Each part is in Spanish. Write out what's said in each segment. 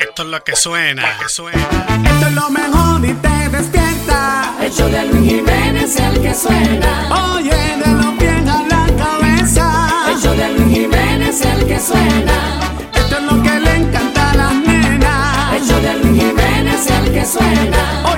Esto es lo que suena, que suena. Esto es lo mejor y te despierta. El show de Luis Jiménez es el que suena. Oye, de los pies a la cabeza. El show de Luis Jiménez el que suena. Esto es lo que le encanta a las nenas. El show de Luis Jiménez es el que suena. Oye,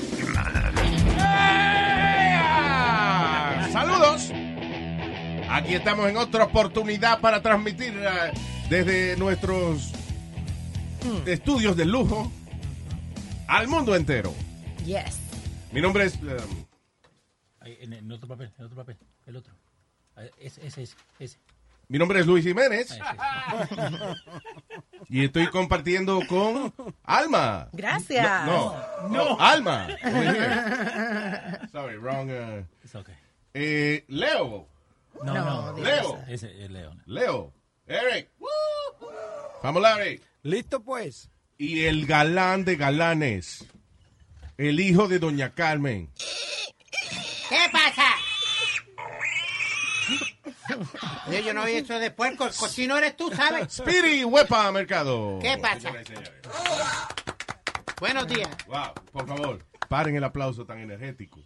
Aquí estamos en otra oportunidad para transmitir eh, desde nuestros estudios de lujo al mundo entero. Yes. Mi nombre es... eh, Ahí, en, en otro papel, en otro papel, el otro. Ah, Ese, ese, ese. ese. mi nombre es Luis Jiménez Ah, ese. y estoy compartiendo con Alma. Gracias. No, no, Alma. Over here. Sorry, wrong. uh, It's okay. eh, Leo. No, No, no, Leo. ese es León. Leo. Eric. Vamos, Larry. Listo pues. Y el galán de galanes. El hijo de Doña Carmen. ¿Qué pasa? Yo no vi eso de puerco. El cochino eres tú, ¿sabes? Speedy Huepa Mercado. ¿Qué pasa? Señores. Buenos días. Wow, por favor, paren el aplauso tan energético.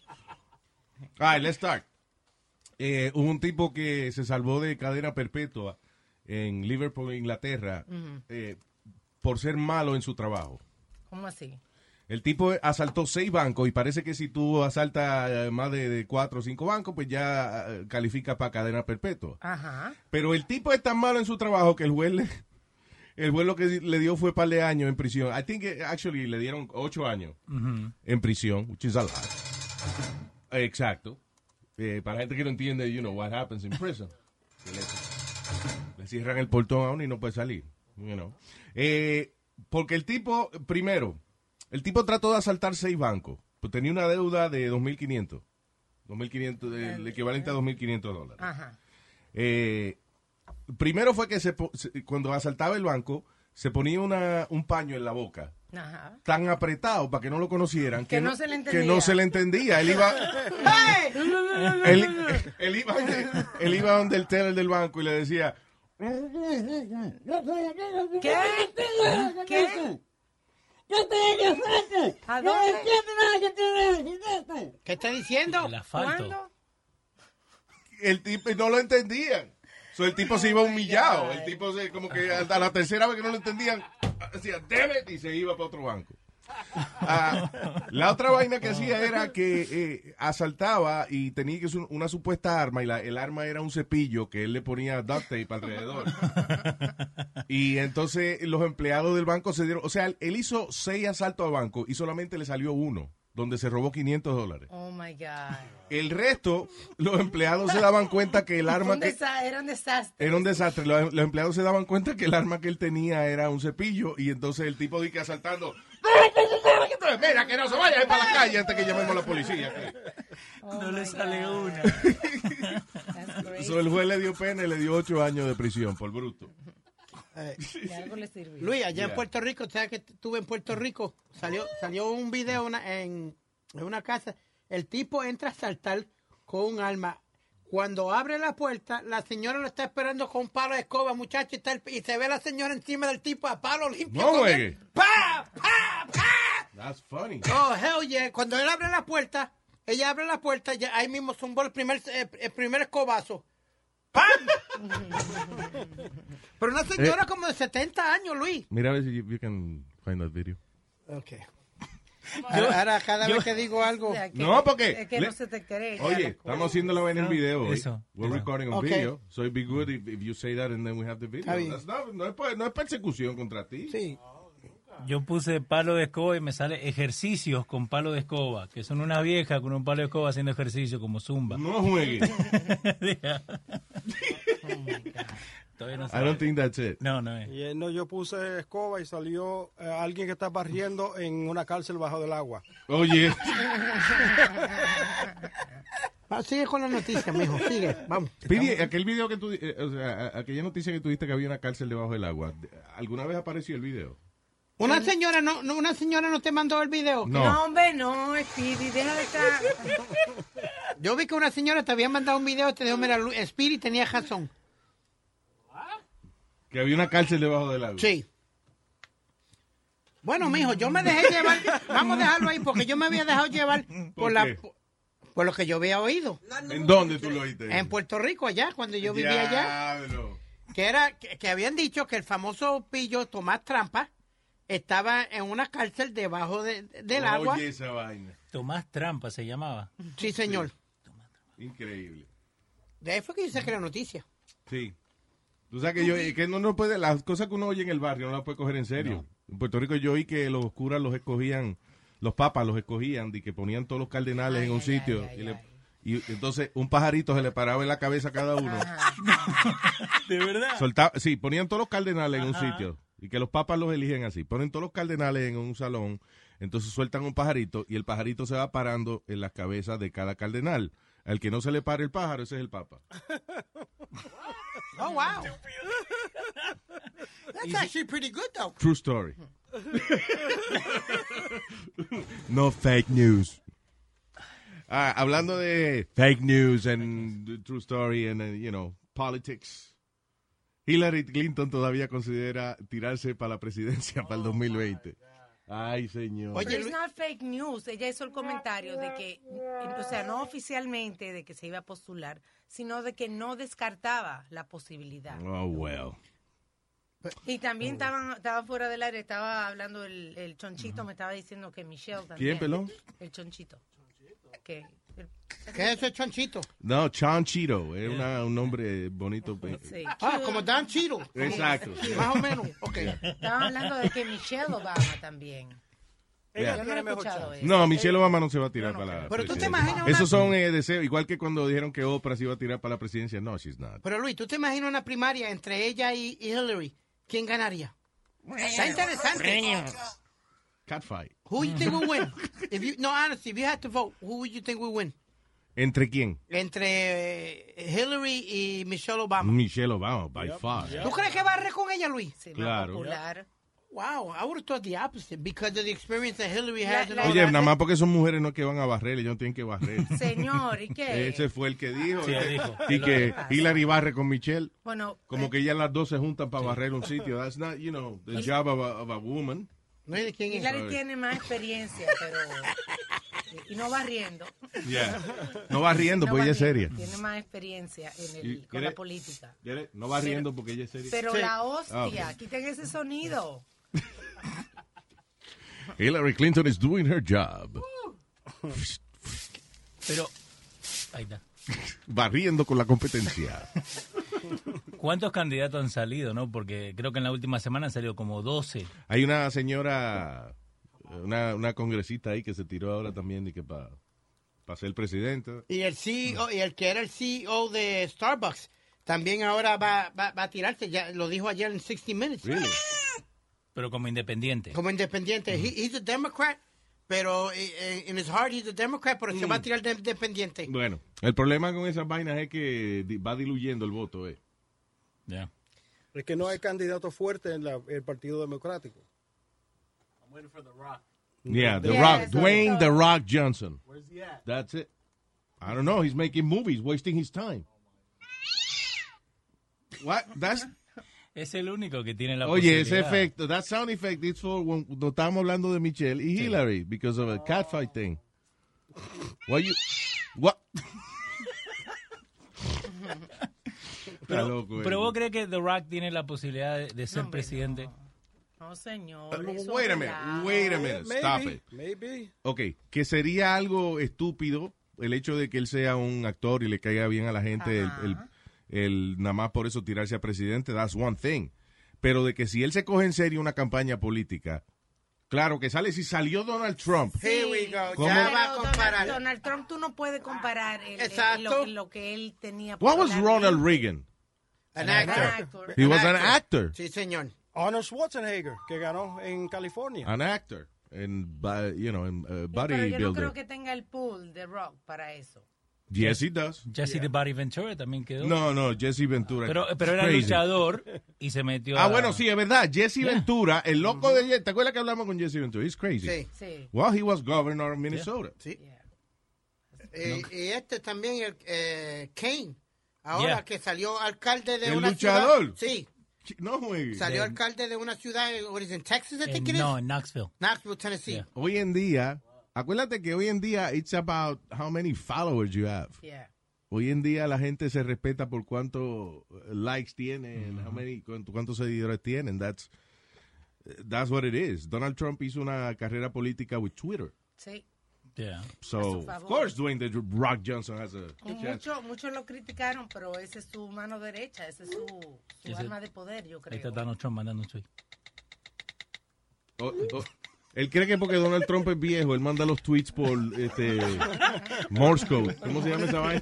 All right, let's start. Eh, hubo un tipo que se salvó de cadena perpetua en Liverpool, Inglaterra, eh, por ser malo en su trabajo. ¿Cómo así? El tipo asaltó seis bancos y parece que si tú asaltas eh, más de, de cuatro o cinco bancos, pues ya eh, califica para cadena perpetua. Ajá. Pero el tipo es tan malo en su trabajo que el juez le, el juez lo que le dio fue par de años en prisión. I think actually le dieron ocho años en prisión, which is a lot. Exacto. Eh, para la gente que no entiende, you know, what happens in prison. Le, le cierran el portón a uno y no puede salir. You know. Eh, porque el tipo, primero, el tipo trató de asaltar seis bancos. Pues tenía una deuda de 2.500. 2.500, el equivalente a 2.500 dólares. Ajá. Eh, primero fue que se- cuando asaltaba el banco, se ponía una, un paño en la boca, Ajá. tan apretado para que no lo conocieran, Que no se le que entendía. no se le entendía. Él iba, él, él iba, él iba donde el teller del banco y le decía, ¿Qué? ¿Qué? ¿A dónde? ¿Qué está diciendo? El asfalto. El tipo y no lo entendían. So, el tipo se iba humillado. El tipo se, como que hasta la tercera vez que no lo entendían, decía, damn it", y se iba para otro banco. Ah, la otra vaina que hacía era que eh, asaltaba y tenía que usar una supuesta arma y la- el arma era un cepillo que él le ponía duct tape alrededor. Y entonces los empleados del banco se dieron, o sea, él hizo seis asaltos al banco y solamente le salió uno, donde se robó 500 dólares. Oh my God. El resto, los empleados se daban cuenta que el arma un que... era un desastre. Era un desastre. Los, los empleados se daban cuenta que el arma que él tenía era un cepillo y entonces el tipo dice asaltando. Mira, que no se vaya para la calle antes que llamemos a la policía. Oh No le sale God. una. So, el juez le dio pena y le dio ocho años de prisión por bruto. Eh, De algo le sirvió. Luis, allá Yeah. en Puerto Rico, ¿sabes que estuve en Puerto Rico? Salió, salió un video una- en, en una casa. El tipo entra a saltar con un arma. Cuando abre la puerta, la señora lo está esperando con un palo de escoba, muchacho, y, está el- y se ve la señora encima del tipo a palo limpio. No él. ¡Pa! ¡Pa! ¡Pa! That's funny. Oh, hell yeah. Cuando él abre la puerta, ella abre la puerta, ya ahí mismo zumbó el primer, eh, el primer escobazo. ¡Pam! Pero una señora Eh. como de 70 años, Luis. Mira a ver si you, you can find that video. Ok. Ahora, ahora cada vez que digo algo... Que- No, porque- Es que le- no se te cree. Oye, estamos vaina en video. hoy. Eso. We're Eso. recording on Ok. video. So it'd be good if, if you say that and then we have the video. No, es, no es persecución contra ti. Sí. Yo puse palo de escoba y me sale ejercicios con palo de escoba, que son una vieja con un palo de escoba haciendo ejercicio como zumba. No juegues. Todavía no I don't think that's it. No, no es. Y eh, no, yo puse escoba y salió eh, alguien que está barriendo en una cárcel bajo del agua. Oye, Va, sigue con la noticia, mijo. Sigue, vamos. Pidi, aquel video que tú, eh, o sea, aquella noticia que tuviste que había una cárcel debajo del agua, ¿alguna vez apareció el video? Una señora no, no- una señora no te mandó el video. No. No, hombre, no, Speedy, deja de estar. Yo vi que una señora te había mandado un video y te dijo, mira, Speedy tenía razón. Que había una cárcel debajo del agua. Sí. Bueno, mijo, yo me dejé llevar. Vamos a dejarlo ahí porque yo me había dejado llevar por, ¿Por la, qué? por lo que yo había oído. ¿En dónde tú lo oíste? En Puerto Rico, allá, cuando yo vivía allá. Que era que, que habían dicho que el famoso pillo Tomás Trampa estaba en una cárcel debajo de- del agua. Oye esa vaina. Tomás Trampa se llamaba. Sí, señor. Increíble. De ahí fue que yo saqué la noticia. Sí. Tú sabes que yo, que no, no puede, las cosas que uno oye en el barrio no las puede coger en serio. En Puerto Rico yo oí que los curas los escogían, los papas los escogían, y que ponían todos los cardenales en un sitio. y, le- y entonces un pajarito se le paraba en la cabeza a cada uno. ¿De verdad? Soltaba, sí, ponían todos los cardenales en un sitio. Y que los papas los eligen así. Ponen todos los cardenales en un salón. Entonces sueltan un pajarito y el pajarito se va parando en las cabezas de cada cardenal. Al que no se le pare el pájaro, ese es el papa. Oh, wow. That's actually pretty good, though. True story. no fake news. Ah, hablando de fake news and true story and, uh, you know, politics. Hillary Clinton todavía considera tirarse para la presidencia para el 2020. Ay, señor. Pero it's not fake news. Ella hizo el comentario de que, o sea, no oficialmente de que se iba a postular, sino de que no descartaba la posibilidad. Oh, well. Y también estaban, estaba fuera del aire, estaba hablando el, el chonchito, me estaba diciendo que Michelle también. ¿Quién, pelón? El chonchito. Que, el- ¿Qué es eso, chonchito? No, Chanchito. Es una- un nombre bonito. sí. Ah, como Dan Chiro. Exacto. Más o menos. Ok. Estaban hablando de que Michelle Obama también. Yeah. Yo no he escuchado eso. No, Michelle Obama no se va a tirar para la Pero tú te presidencia. imaginas una- Esos son eh, deseos, igual que cuando dijeron que Oprah se iba a tirar para la presidencia. No, she's not. Pero Luis, ¿tú te imaginas una primaria entre ella y y Hillary? ¿Quién ganaría? Está interesante. Catfight. Who you think will win? If you, no, honestly, if you had to vote, who would you think will win? ¿Entre quién? Entre eh, Hillary y Michelle Obama. Michelle Obama, by far. ¿Tú crees que barre con ella, Luis? Sí, Claro. popular. Wow, I would have thought the opposite because of the experience that Hillary La- has. la- all Oye, nada más porque son mujeres no es que van a barrer, ellos no tienen que barrer. Señor, ¿y qué? Ese fue el que dijo. Sí, él dijo. Y que Hillary barre con Michelle. Bueno, Como eh, que ellas las dos se juntan para barrer un sitio. That's not, you know, the job of a, of a woman. No sé de quién es. Hillary tiene más experiencia, pero... Y no va riendo. Yeah. No va riendo No porque ella es seria. Tiene más experiencia en el, con ¿quiere- la política. ¿Quiere? No va riendo porque ella es seria. Pero Sí. la hostia, Ah, ok. quiten ese sonido. Hillary Clinton is doing her job. Pero, ahí está. Barriendo con la competencia. ¿Cuántos candidatos han salido, no? Porque creo que en la última semana han salido como 12. Hay una señora, una, una congresista ahí que se tiró ahora también y que para ser presidente. Y el CEO, y el que era el CEO de Starbucks, también ahora va, va, va a tirarse. Ya lo dijo ayer en 60 Minutes. Really? Pero como independiente. Como independiente. He- he's a Democrat, pero eh, in his heart he's a Democrat, pero se va a tirar de independiente. Bueno, el problema con esas vainas es que va diluyendo el voto, eh. Ya. Es que no hay candidato fuerte en la- el Partido Democrático. Yeah, The Yeah, Rock, eso Dwayne The. Rock Johnson. That's it. I don't know. He's making movies, wasting his time. What? That's Es el único que tiene la Oye, ese efecto, that sound effect is for when no estábamos hablando de Michelle y Hillary because of a catfight thing. What you what? Está Pero, loco, pero eh. vos crees que The Rock tiene la posibilidad de, de ser presidente. No, señor. Uh, eso wait a minute, wait a minute, stop it. maybe. Ok, que sería algo estúpido el hecho de que él sea un actor y le caiga bien a la gente, el, el- el nada más por eso tirarse a presidente, that's one thing. Pero de que si él se coge en serio una campaña política, Claro, que sale si salió Donald Trump. Here we go. ¿Cómo? Ya va a Pero comparar. Donald, Donald Trump, tú no puedes comparar el- lo, lo que él tenía. What was Ronald. Reagan? An An actor. actor. He was an actor. Sí, señor. Arnold Schwarzenegger, que ganó en California. An actor. Bu- you know, and, uh, Sí, pero yo no creo que tenga el pool de rock para eso. Yes, he does. Jesse the Body Ventura también quedó. No, no, Jesse Ventura. Pero, pero era Crazy. luchador y se metió Ah, a- bueno, sí, es verdad. Jesse Ventura, el loco de... ¿Te acuerdas que hablamos con Jesse Ventura? He's crazy. Sí. Sí. Well, he was governor of Minnesota. Sí. Eh, y este también, el eh, Kane. Ahora Yeah. que salió alcalde de ¿El una luchador? ciudad. Sí. No, güey. Salió alcalde de una ciudad, what is it, Texas, I en- think it is? no, en Knoxville. Knoxville, Tennessee. Yeah. Hoy en día, acuérdate que hoy en día it's about how many followers you have. Yeah. Hoy en día la gente se respeta por cuánto eh, likes tienen, how many, cuánto- cuántos seguidores tienen. That's, that's what it is. Donald Trump hizo una carrera política with Twitter. Sí. Yeah. So, of course, Dwayne The Rock Johnson has a. Muchos muchos lo criticaron, pero ese es su mano derecha, ese es su, su Ese- arma de poder, yo Ahí está creo. Donald Trump mandando un tweet. Oh, oh, Él cree que porque Donald Trump es viejo, él manda los tweets por este Morse code. ¿Cómo se llama esa vaina?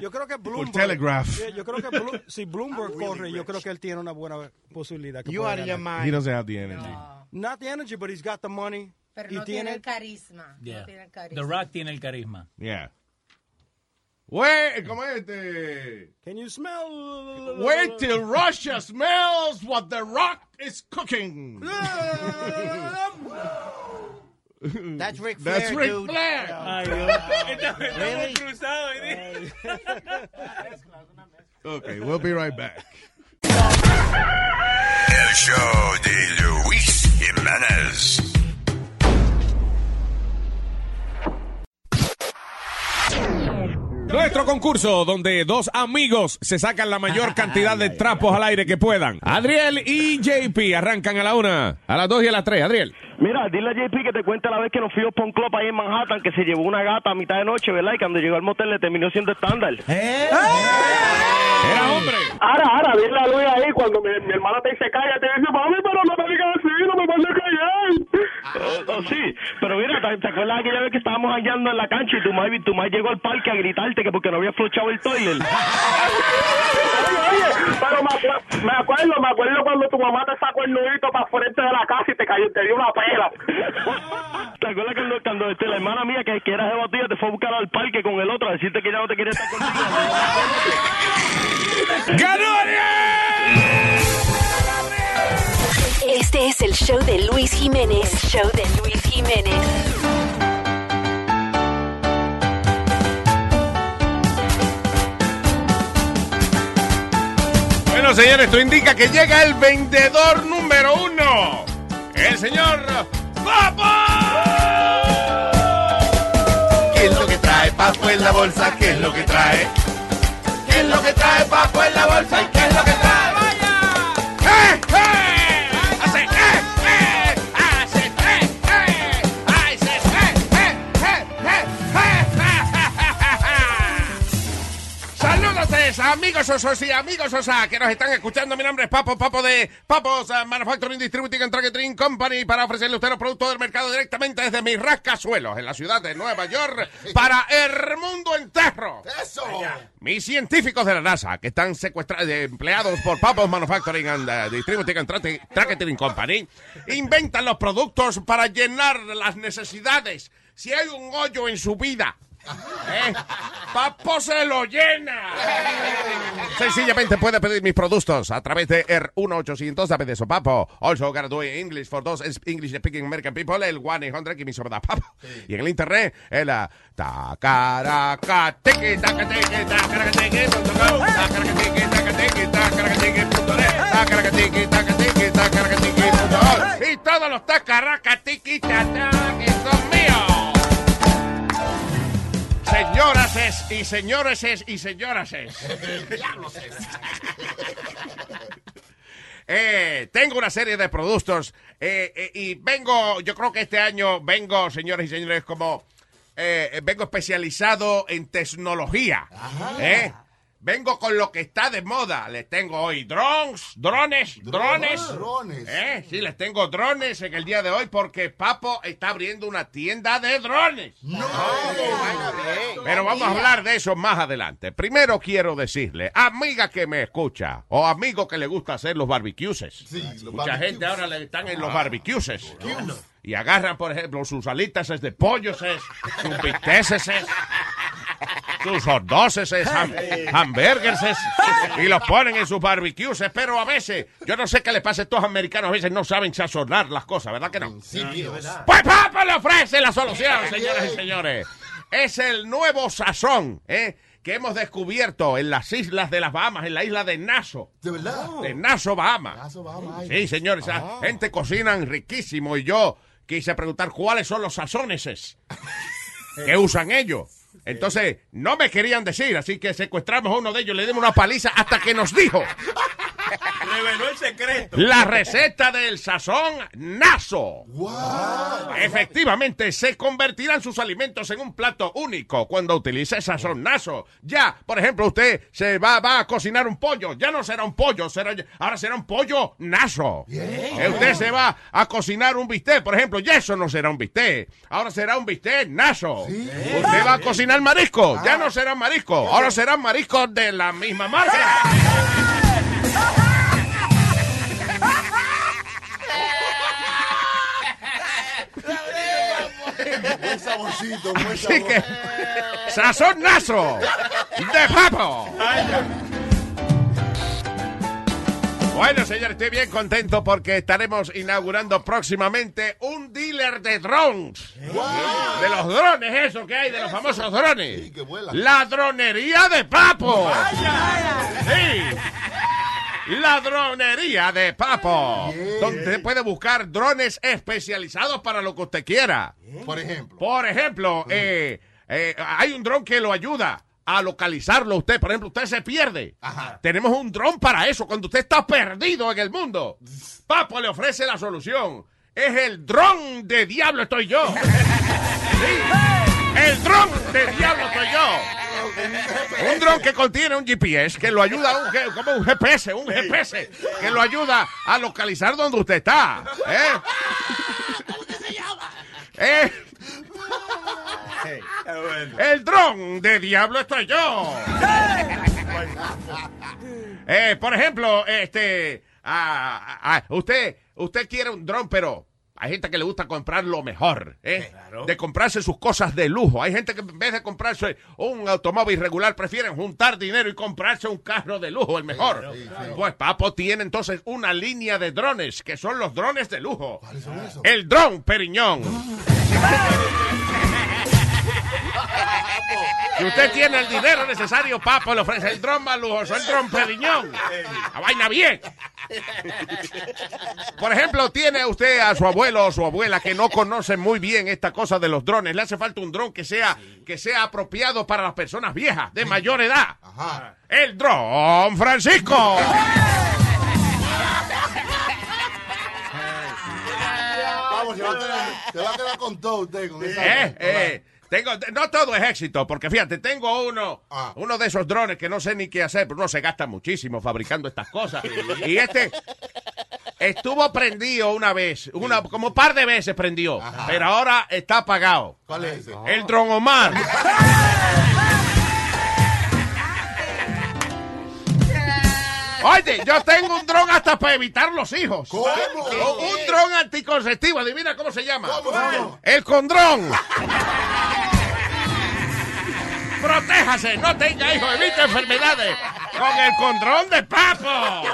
Yo creo que Bloomberg. Telegraph. Yeah, yo creo que Blo- si Bloomberg corre, yo creo que él tiene una buena posibilidad. que You out of your ganar. He mind. doesn't have the energy. Not the energy, but he's got the money. Pero y no tiene tiene el carisma. Yeah. No tiene el The. Rock tiene el carisma. Yeah. Wait, ¿cómo es este? Can you smell? Wait till Russia smells what the rock is cooking. That's Ric That's Flair, Ric dude. Flair. Ay, Dios. Really? cruzado. Okay, we'll be right back. El show de Luis Jiménez. Nuestro concurso donde dos amigos se sacan la mayor cantidad de trapos al aire que puedan. Adriel y JP arrancan a la una, a las dos y a las tres. Adriel. Mira, dile a JP que te cuente la vez que nos fuimos por un club ahí en Manhattan que se llevó una gata a mitad de noche, ¿verdad? Y cuando llegó al motel le terminó siendo estándar. Era hombre. Ahora, ahora, dile a Luis ahí cuando mi, mi hermana te dice cállate, dice, mami, pero no me digas así, no me vas a callar. Oh, oh, sí, pero mira, ¿te, te acuerdas aquella vez que estábamos hallando en la cancha y tu madre, tu madre llegó al parque a gritarte que porque no había flochado el toilet? Oye, oye, pero me, acu- me acuerdo, me acuerdo cuando tu mamá te sacó el nudito para frente de la casa y te cayó, te dio una pela. ¿Te acuerdas cuando, cuando este, la hermana mía que, que era jebatilla te fue a buscar al parque con el otro a decirte que ya no te quería estar contigo? ¡Ganó Este es el show de Luis Jiménez. Show de Luis Jiménez. Bueno, señores, esto indica que llega el vendedor número uno. El señor Papo. ¿Qué es lo que trae Papo en la bolsa? ¿Qué es lo que trae? ¿Qué es lo que trae Papo en la bolsa? ¿Y amigos osos y amigos osa que nos están escuchando. Mi nombre es Papo, Papo de Papos uh, Manufacturing Distributing and Targeting Company para ofrecerle a usted los productos del mercado directamente desde mis rascasuelos en la ciudad de Nueva York para el mundo entero. ¡Eso! Mis científicos de la NASA que están secuestrados, empleados por Papos Manufacturing and uh, Distributing and Targeting Company inventan los productos para llenar las necesidades. Si hay un hoyo en su vida, ¿Eh? Papo se lo llena. Sencillamente puede pedir mis productos a través de el 1-800 de eso, Papo. Also gotta do English for those English speaking American people, el 1-800 que me sobra Papo. Y en el internet, el ah, tacaraca, tiki, taca, tiki, tacaraca, tiki, punto com, tacaraca, tiki, taca, tiki, tacaraca, tiki, punto net, tacaraca, tiki, taca, tiki, tacaraca, tiki, punto org. Y todos los tacaraca, tiki, taca, que son míos. Señoras es y señores es y señoras es. Eh, tengo una serie de productos eh, eh, y vengo, yo creo que este año vengo, señores y señores, como vengo especializado en tecnología. ¿eh? Vengo con lo que está de moda. Les tengo hoy drones, drones, drones. Drones. ¿Eh? Sí, les tengo drones en el día de hoy porque Papo está abriendo una tienda de drones. Pero vamos a hablar de eso más adelante. Primero quiero decirle, amiga que me escucha, o amigo que le gusta hacer los barbecues. los Mucha barbecues. gente ahora le están en los Ah. barbecues. Y agarran, por ejemplo, sus alitas de pollo, sus bisteces, sus hordoses, ham, hamburgers, y los ponen en sus barbecues. Pero a veces, yo no sé qué les pasa a estos americanos, a veces no saben sazonar las cosas, ¿verdad que no? Pues Papa le ofrece la solución, señoras y señores. Es el nuevo sazón, ¿eh? Que hemos descubierto en las islas de las Bahamas, en la isla de Nassau. ¿De verdad? De Nassau, Bahamas. Nassau, Bahamas, ay. Sí, señores, esa Ah. gente cocinan riquísimo y yo quise preguntar cuáles son los sazones que usan ellos. Entonces, no me querían decir, así que secuestramos a uno de ellos, le dimos una paliza hasta que nos dijo Reveló el secreto. la receta del sazón Naso. Efectivamente, se convertirán sus alimentos en un plato único cuando utilice sazón Naso. Ya, por ejemplo, usted se va, va a cocinar un pollo, ya no será un pollo, será, ahora será un pollo Naso. Eh, Usted se va a cocinar un bistec, por ejemplo, ya eso no será un bistec, ahora será un bistec Naso. Usted va a cocinar marisco, ya no será marisco, ahora serán mariscos de la misma marca. Buen saborcito, buen Así sabor. que, sazón naso de papo. Bueno, señor, estoy bien contento porque estaremos inaugurando próximamente un dealer de drones. De los drones, eso que hay, de los famosos drones. La dronería de Papo. Sí. La dronería de Papo. Donde usted puede buscar drones especializados para lo que usted quiera. Por ejemplo. Por ejemplo, eh, eh, hay un dron que lo ayuda a localizarlo a usted. Por ejemplo, usted se pierde. Tenemos un dron para eso. Cuando usted está perdido en el mundo, Papo le ofrece la solución. Es el dron de diablo estoy yo. Sí. El dron de diablo estoy yo. Un dron que contiene un GPS que lo ayuda, a un, como un GPS, un GPS, que lo ayuda a localizar donde usted está. ¿eh? ¿Eh? El dron de diablo estoy yo. Eh, por ejemplo, este, ah, ah, usted, usted quiere un dron, pero hay gente que le gusta comprar lo mejor, ¿eh? De comprarse sus cosas de lujo. Hay gente que en vez de comprarse un automóvil regular prefieren juntar dinero y comprarse un carro de lujo, el mejor. Pues Papo tiene entonces una línea de drones que son los drones de lujo. El dron Periñón. Si usted tiene el dinero necesario, Papo le ofrece el dron más lujoso, el dron Periñón. La vaina bien. Por ejemplo, tiene usted a su abuelo o su abuela que no conoce muy bien esta cosa de los drones. Le hace falta un dron que sea, que sea apropiado para las personas viejas, de mayor edad. El dron Francisco. Vamos, se va, a quedar, se va a quedar con todo usted. Con esa Eh, eh, tengo, no todo es éxito, porque fíjate, tengo uno, uno de esos drones que no sé ni qué hacer, pero uno se gasta muchísimo fabricando estas cosas. Y este estuvo prendido una vez, una, como un par de veces prendió, pero ahora está apagado. ¿Cuál es ese? El dron Omar. Oye, yo tengo un dron hasta para evitar los hijos. ¿Cómo? Un dron anticonceptivo. Adivina cómo se llama. ¿Cómo? El condrón. Protéjase, no tenga hijos, evite enfermedades con el condrón de papo.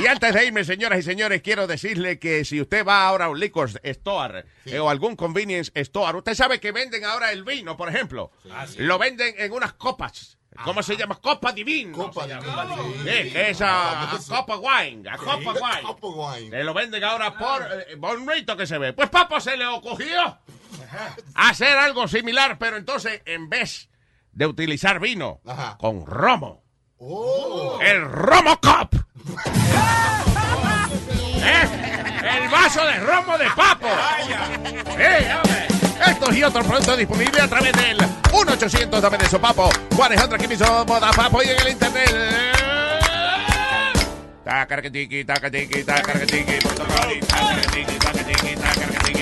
Y antes de irme, señoras y señores, quiero decirle que si usted va ahora a un liquor store eh, o algún convenience store, usted sabe que venden ahora el vino, por ejemplo. Lo venden en unas copas. ¿Cómo se llama? Copa divina. Copa divina, sí. Que es a, a copa wine, a copa wine. Copa wine. Se lo venden ahora por eh, bonito que se ve. Pues Papo se le ocurrió hacer algo similar, pero entonces en vez de utilizar vino con romo, Oh. el Romo Cup. ¿Eh? El vaso de romo de Papo. Sí, hombre. Estos y otros productos disponibles a través del 1-800 dame de sopapo. 100 aquí mismo, papo y en el internet. Tacarquetiqui, tacatiqui, tacarquetiqui, punto com, tacarquetiqui, tacarquetiqui,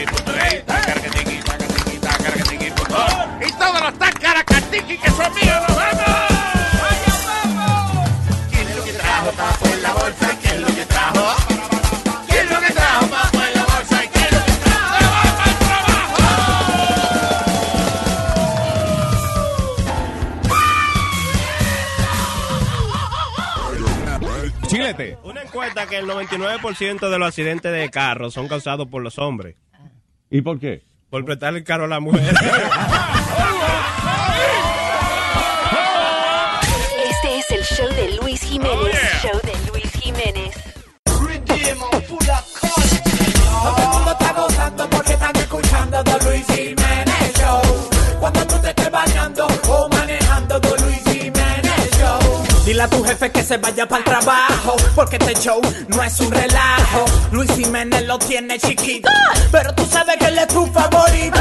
punto tacarquetiqui, tacarquetiqui, punto. Y todos los tacaracatiqui que son míos, nos vamos. Una encuesta que el 99% de los accidentes de carro son causados por los hombres. ¿Y por qué? Por prestarle el carro a la mujer. Este es el show de Luis Jiménez. Show de Luis Jiménez. Todo el mundo está gozando porque están escuchando The Luis Jiménez Show. Cuando tú te estés bañando Dile a tu jefe que se vaya para el trabajo, porque este show no es un relajo. Luis Jiménez lo tiene chiquito, pero tú sabes que él es tu favorito.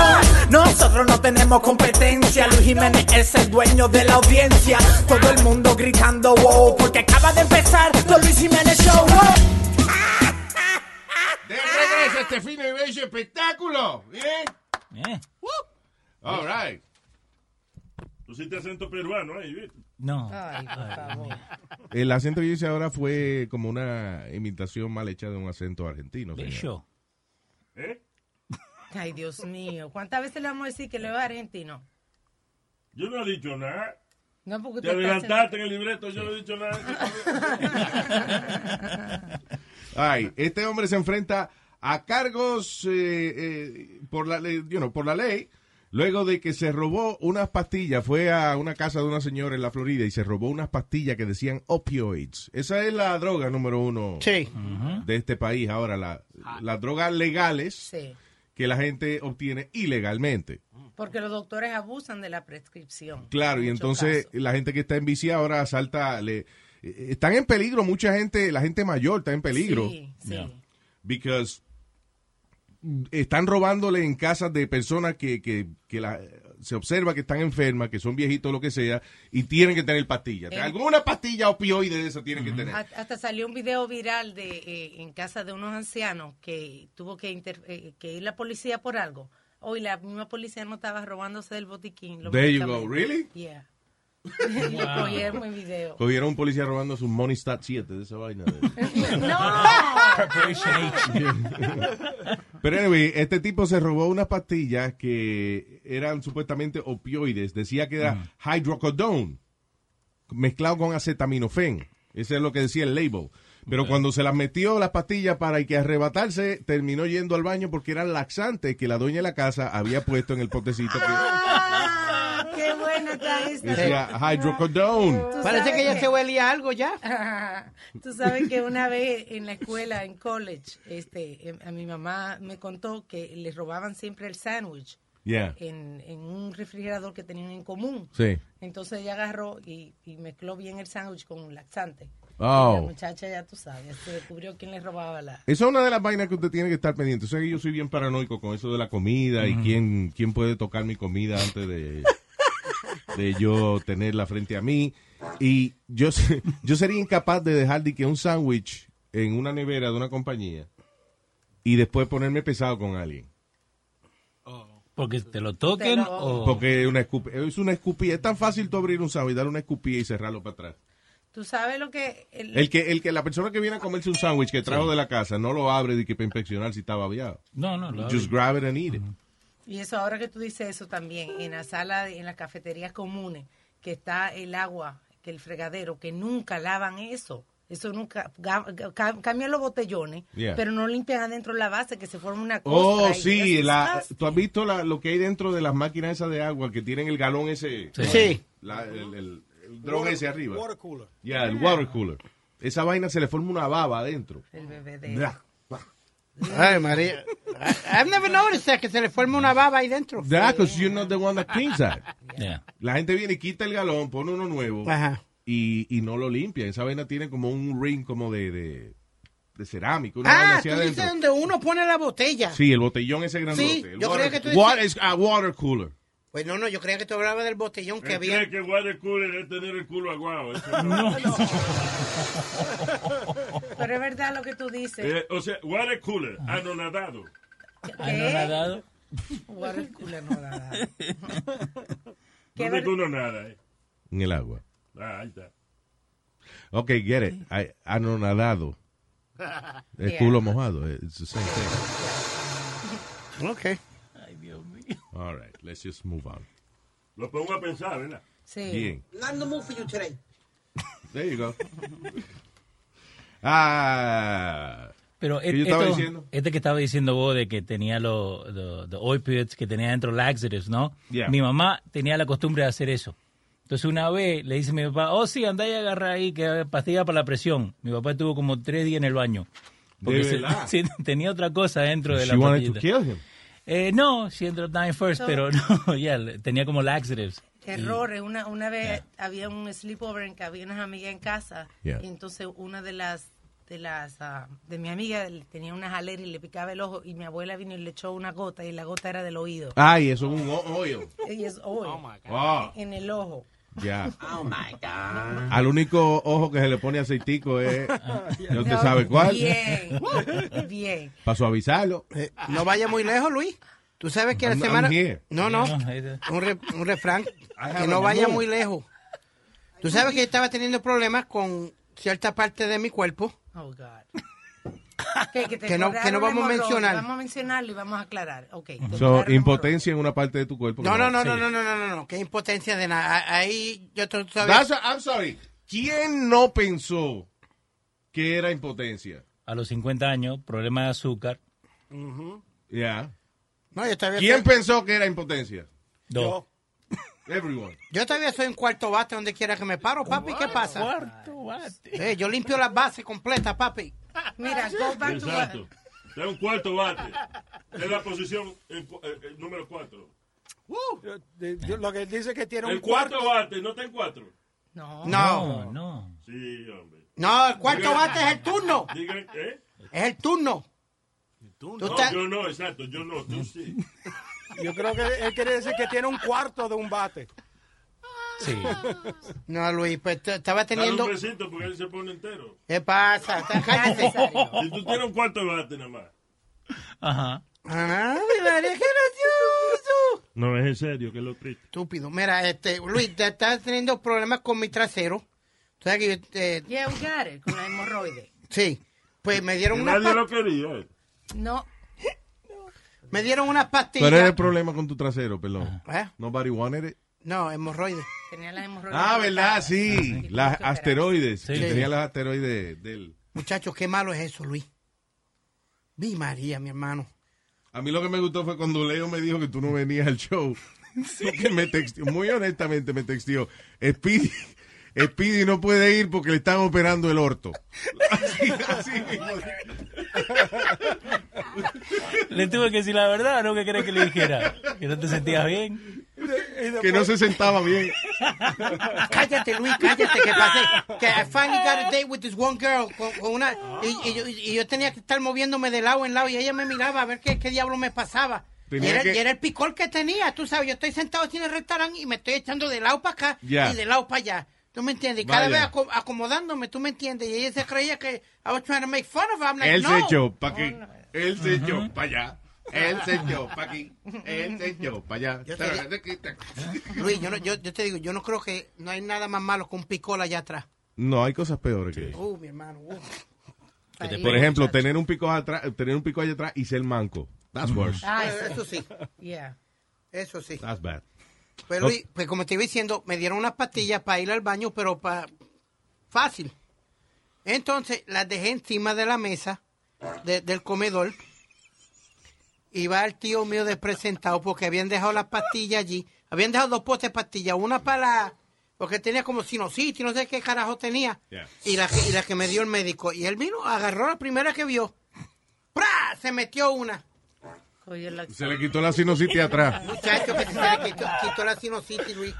Nosotros no tenemos competencia, Luis Jiménez es el dueño de la audiencia. Todo el mundo gritando wow, porque acaba de empezar The Luis Jiménez Show. wow. De regreso a este fin de bello espectáculo. Bien. All right. Tú hiciste acento peruano ahí, ¿viste? No. El acento que yo hice ahora fue como una imitación mal hecha de un acento argentino. señor. Bello. ¿Eh? Ay, Dios mío. ¿Cuántas veces le vamos a decir que lo es argentino? Yo no he dicho nada. No, porque Te usted está adelantaste en el libreto, yo no he dicho nada. Ay, este hombre se enfrenta a cargos eh, eh, por, la, ley, you know, por la ley luego de que se robó unas pastillas. Fue a una casa de una señora en la Florida y se robó unas pastillas que decían opioids. Esa es la droga número uno Sí. de este país. Ahora, la- las drogas legales Sí. que la gente obtiene ilegalmente. Porque los doctores abusan de la prescripción. Claro, y En entonces casos. la gente que está en vicia ahora salta, le, eh, están en peligro, mucha gente, la gente mayor está en peligro. Sí, sí. Because están robándole en casas de personas que, que, que la- se observa que están enfermas, que son viejitos, lo que sea, y tienen que tener pastillas. Eh. Alguna pastilla opioide de esa tienen que tener. Ha- Hasta salió un video viral de eh, en casa de unos ancianos que tuvo que, inter- eh, que ir la policía por algo. Hoy la misma policía no estaba robándose del botiquín. There you go. Really? Yeah. Cogieron en video. Cogieron un policía robando su Money Stat 7 de esa vaina. de- ¡No! Pero anyway, este tipo se robó unas pastillas que eran supuestamente opioides. Decía que era hydrocodone mezclado con acetaminofén. Ese es lo que decía el label. Pero cuando se las metió las pastillas para que arrebatarse, terminó yendo al baño porque eran laxantes que la dueña de la casa había puesto en el potecito que Ah, ¡Qué buena está esta! decía hydrocodone. Parece que ya se huelía algo ya. Tú sabes que una vez en la escuela, en college, este, em- a mi mamá me contó que le robaban siempre el sándwich Yeah. en, en un refrigerador que tenían en común. Sí. Entonces ella agarró y, y mezcló bien el sándwich con un laxante. Oh. La muchacha, ya tú sabes, se descubrió quién le robaba la... Esa es una de las vainas que usted tiene que estar pendiente. O sea que yo soy bien paranoico con eso de la comida y quién, quién puede tocar mi comida antes de, de yo tenerla frente a mí. Y yo, yo sería incapaz de dejar de que un sándwich en una nevera de una compañía y después ponerme pesado con alguien. Porque te lo toquen Te lo- o... Porque una es una escupida. Es tan fácil tú abrir un sándwich, dar una escupida y cerrarlo para atrás. Tú sabes lo que... el- El que, el que la persona que viene a comerse un sándwich que trajo de la casa no lo abre de que para inspeccionar si estaba aviado. No, no, lo Just grab it and eat it. Y eso ahora que tú dices eso también, en la sala, de- en las cafeterías comunes, que está el agua, que el fregadero, que nunca lavan eso. Eso nunca, cambian los botellones, Yeah. pero no limpian adentro la base, que se forma una costra. Oh, sí, la, tú has visto la- lo que hay dentro de las máquinas esas de agua que tienen el galón ese. Sí. La- el, el- el dron Water- ese arriba. Water cooler. Ya, el water cooler. Esa vaina se le forma una baba adentro. El bebé de... Ay, María. I- I've never noticed that, que se le forma una baba ahí dentro. That, because you're not the one that cleans that. Yeah. La gente viene y quita el galón, pone uno nuevo Ajá. y, y no lo limpia. Esa vaina tiene como un ring como de, de, de cerámica. Una vaina Ah, tú dices adentro. donde uno pone la botella. Sí, el botellón ese grandote. Sí, el yo water, creía que tú decías- water, es- ah, water cooler. Pues no, no, yo creía que tú hablabas del botellón que ¿Qué había. cree que water cooler es tener el culo aguado? Eso No. Pero es verdad lo que tú dices. Eh, o sea, water cooler, anonadado. Anonadado. Water cooler no da nada. ¿Qué ¿Dónde ver- que uno nada, eh? En el agua. Ah, ahí está. Ok, get it. I- Anonadado. El Yeah. culo mojado. It's the same thing. Ok. All right, let's just move on. Lo pongo a pensar, ¿verdad? Sí. Bien. Not in the mood for you today. There you go. Ah. Pero ¿Qué et- yo estaba esto- diciendo? este que estaba diciendo vos de que tenía los los- los opiates, que tenía dentro laxatives, ¿no? Yeah. Mi mamá tenía la costumbre de hacer eso. Entonces una vez le dice a mi papá, oh sí, anda y agarra ahí que pastilla para la presión. Mi papá estuvo como tres días en el baño. Porque se- verdad? sí, tenía otra cosa dentro de She la pastillita. Eh, no, she ended up dying first, So- pero no, ya, le- tenía como laxatives. Errores. Una, una vez había un sleepover en que había unas amigas en casa. Yeah. Y entonces una de las de las ah, de mi amiga le- tenía unas alergias y le picaba el ojo y mi abuela vino y le echó una gota y la gota era del oído. Ay, eso es un o- oil. Y es oil Oh, en el ojo. Ya. Oh my God. Al único ojo que se le pone aceitico es. No te No, sabe cuál. Bien. Bien. Para suavizarlo. Eh, no vaya muy lejos, Luis. Tú sabes que la semana. No, no. Un, re- un refrán. Que no vaya muy lejos. Tú sabes que yo estaba teniendo problemas con cierta parte de mi cuerpo. Oh, God. Que, que te Que no- que no vamos a mencionar. Vamos a mencionarlo y vamos a aclarar. Ok. te So, impotencia en una parte de tu cuerpo. No, no, no, Sí. no, no, no, no, no, no. Qué impotencia de nada. Ahí yo to- todavía. A- I'm sorry. ¿Quién no pensó que era impotencia? a los 50 años, problema de azúcar. Yeah. No, yo todavía ¿Quién soy, pensó que era impotencia? Dos. Everyone. yo todavía soy un cuarto bate donde quiera que me paro, papi. ¿Qué pasa? Cuarto bate. Eh, yo limpio las bases completas, papi. Mira, go back to Exacto. Es un cuarto bate. Es la posición el, el- el número cuatro. Yo- de- yo- lo que dice que tiene un El cuarto bate, ¿no está en cuatro? No. No, No, no. Sí, hombre. no, el cuarto bate es el turno. Digan, ¿eh? Es el turno. Tú No, estás- yo no, exacto, yo no, tú sí. Yo creo que él quiere decir que tiene un cuarto de un bate. Sí. No, Luis, pues estaba Dale teniendo. un besito porque él se pone entero. ¿Qué pasa? Está- tú tienes un cuarto de bate nada más. Ajá. Ah, mi María, qué gracioso. No, es en serio, que es lo triste. Estúpido. Mira, este, Luis, te estás teniendo problemas con mi trasero. O sea que yo, eh, Yeah, we got it, con la hemorroide. sí. Pues me dieron unas Nadie lo quería. eh. No, me dieron unas pastillas. Pero era el problema con tu trasero, perdón. ¿Eh? Nobody wanted it. No, hemorroides. tenía las hemorroides. Ah, ¿verdad? Sí. Las asteroides. Sí. Sí. Tenía las asteroides del... Muchachos, qué malo es eso, Luis. Vi María, mi hermano. A mí lo que me gustó fue cuando Leo me dijo que tú no venías al show. Porque me textió, muy honestamente me textió. Speedy, Speedy no puede ir porque le están operando el orto. Así, así mismo. Le tuve que decir la verdad, ¿no? ¿Qué querés que le dijera? Que no te sentías bien. Que no se sentaba bien. Cállate, Luis, cállate, que pasé. Que I finally got a date with this one girl. Con, con una, y, y yo, y yo tenía que estar moviéndome de lado en lado y ella me miraba a ver qué, qué diablo me pasaba. Y era, que- y era el picor que tenía, tú sabes. Yo estoy sentado así en el restaurante y me estoy echando de lado para acá Ya. y de lado para allá. ¿Tú me entiendes? Y cada Vaya. vez aco- acomodándome, ¿tú me entiendes? Y ella se creía que I was trying to make fun of her. I'm like, Él no. se echó para aquí. Él se echó para allá. Él se echó para aquí. Él se echó para allá. Yo Luis, yo, no, yo, yo te digo, yo no creo que no hay nada más malo que un picor allá atrás. No, hay cosas peores que eso. Uh, mi hermano. uh. Por ejemplo, tener un pico atrás, tener un pico allá atrás y ser manco. That's worse. Ah, eso sí, Yeah. eso sí. That's bad. Pues, Luis, pues como te iba diciendo, me dieron unas pastillas para ir al baño, pero para fácil. Entonces las dejé encima de la mesa de- del comedor. Iba el tío mío despresentado porque habían dejado las pastillas allí. Habían dejado dos postes de pastillas, una para la... Porque tenía como sinusitis, no sé qué carajo tenía. Yeah. Y, la que, y la que me dio el médico. Y él vino, agarró la primera que vio. ¡Pra! Se metió una. Oye, la- Se le quitó la sinusitis atrás. Muchacho que se le quitó, quitó la sinusitis, Luis.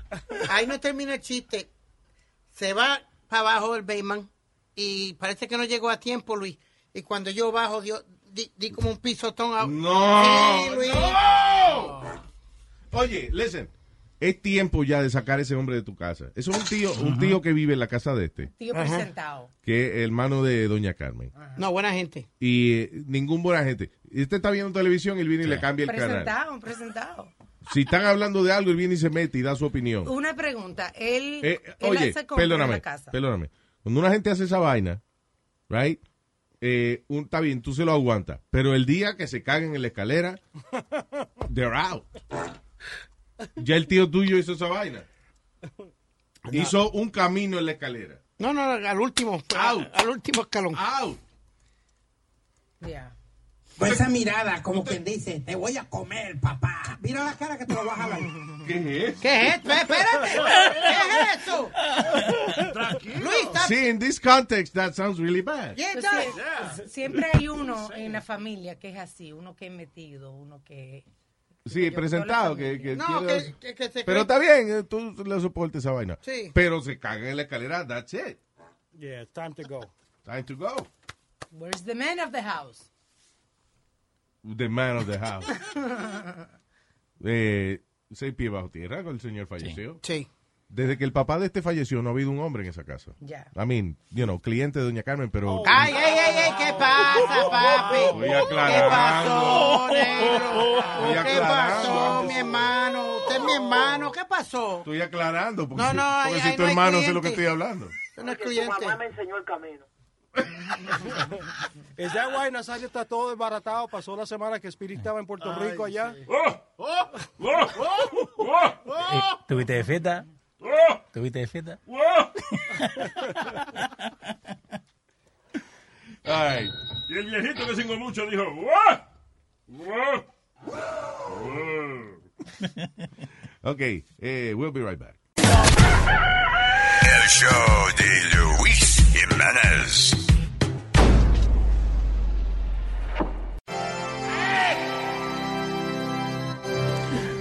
Ahí no termina el chiste. Se va para abajo el Bayman y parece que no llegó a tiempo, Luis. y cuando yo bajo, dio, di, di como un pisotón. A... No. Sí, Luis. Oye, listen. Es tiempo ya de sacar a ese hombre de tu casa. Eso es un tío, un tío que vive en la casa de este, Tío presentado. que es hermano de Doña Carmen. No, buena gente. Y eh, ningún buena gente. Este está viendo televisión y él viene y le cambia el canal. Presentado, presentado. Si están hablando de algo, él viene y se mete y da su opinión. Una pregunta. Él, Eh, él oye, hace compras en perdóname, la casa. perdóname. Cuando una gente hace esa vaina, right? Eh, un, está bien, tú se lo aguantas. Pero el día que se caguen en la escalera, they're out. Ya el tío tuyo hizo esa vaina. Hizo un camino en la escalera. No, no, al último. Al, al último escalón. Out. Con esa mirada, como quien dice, te voy a comer, papá. Mira la cara que te lo vas a jalar. ¿Qué es? ¿Qué es esto? Espérate. ¿Qué es eso? Luis, está... Sí, in this context, that sounds really bad. Yeah, Pues sí, Siempre hay uno en la familia que es así, uno que es metido, uno que... Sí, presentado. Que, que No, que, que, que se Pero está bien, eh, tú le soportes esa vaina. Sí. Pero se cagan en la escalera, that's it. Yeah, it's time to go. Time to go. Where's the man of the house? The man of the house. eh, seis pies bajo tierra cuando el señor falleció. Sí. Desde que el papá de este falleció, no ha habido un hombre en esa casa. Ya. I mean, you know, cliente de Doña Carmen, pero... Ay, ay, ay, ay, ¿qué pasa, papi? ¿Qué aclarando. pasó, negro? ¿Qué pasó, mi hermano? Usted es mi hermano, ¿qué pasó? Estoy aclarando, porque, No, no, porque si tu no hermano sé lo que estoy hablando. No es cliente. mamá me enseñó el camino. Esa why Nazario está todo desbaratado. Pasó la semana que Spirit estaba en Puerto Rico allá. Eh, ¿Tuviste de fiesta? ¿Tuviste de fiesta? Ay. Y el viejito que cingo mucho dijo. Ok, eh, we'll be right back. El show de Luis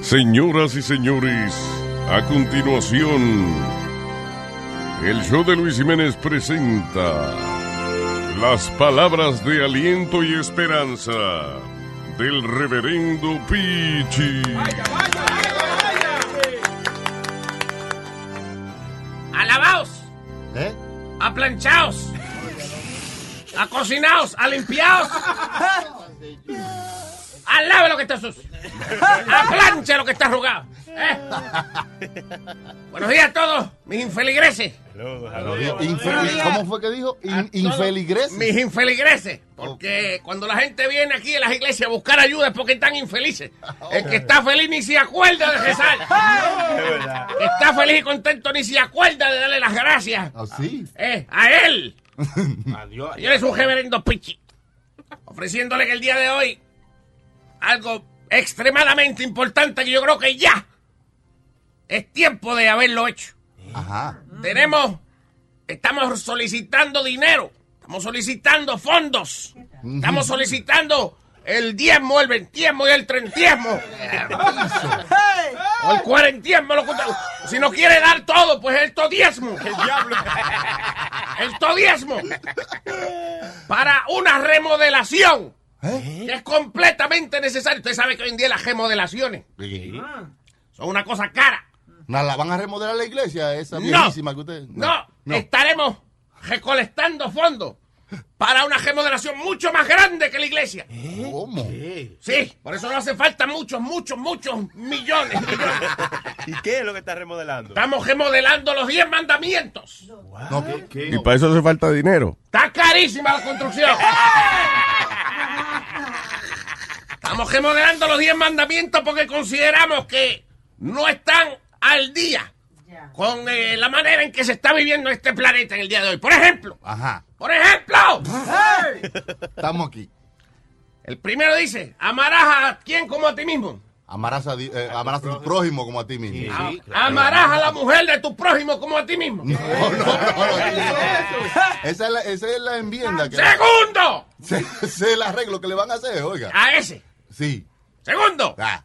Señoras y señores, a continuación, el show de Luis Jiménez presenta las palabras de aliento y esperanza del reverendo Pichi. Alabaos, ¿Eh? aplanchaos, acocinaos, alimpiaos. Alave lo que está sucio. Aplancha lo que está arrugado. ¿eh? Buenos días a todos, mis infeligreses. Infe- ¿Cómo fue que dijo? In- A infeligreses. Mis infeligreses. Porque cuando la gente viene aquí a las iglesias a buscar ayuda es porque están infelices. El que está feliz ni se acuerda de rezar. Que está feliz y contento ni se acuerda de darle las gracias. Así. Eh, a él. Adiós. Yo es un reverendo pichi. Ofreciéndole que el día de hoy algo extremadamente importante que yo creo que ya es tiempo de haberlo hecho. Ajá. Tenemos, estamos solicitando dinero, estamos solicitando fondos, estamos solicitando el diezmo, el veintiesmo y el trentiesmo. O el cuarentiesmo, lo que usted- si no quiere dar todo, pues el todiesmo. El diablo. El todiesmo. Para una remodelación. Que es completamente necesario. Usted sabe que hoy en día las remodelaciones Sí. son una cosa cara. ¿No la van a remodelar la iglesia esa No. viejísima que usted? No, estaremos recolectando fondos para una remodelación mucho más grande que la iglesia. ¿Cómo? Sí, por eso no hace falta muchos, muchos, muchos millones. millones. ¿Y qué es lo que está remodelando? Estamos remodelando los 10 mandamientos. No, ¿qué, qué? Y para eso hace falta dinero. Está carísima la construcción. Estamos remodelando los 10 mandamientos porque consideramos que no están al día con eh, la manera en que se está viviendo este planeta en el día de hoy. Por ejemplo, Ajá. por ejemplo, Estamos aquí. el primero dice, amarás a quién como a ti mismo. Amarás a, eh, amarás a tu prójimo como a ti mismo. A- Amarás a la mujer de tu prójimo como a ti mismo. Esa es la, esa es la enmienda. Que Segundo, Ese es el arreglo que le van a hacer, oiga. a ese. Sí. Segundo, Ah.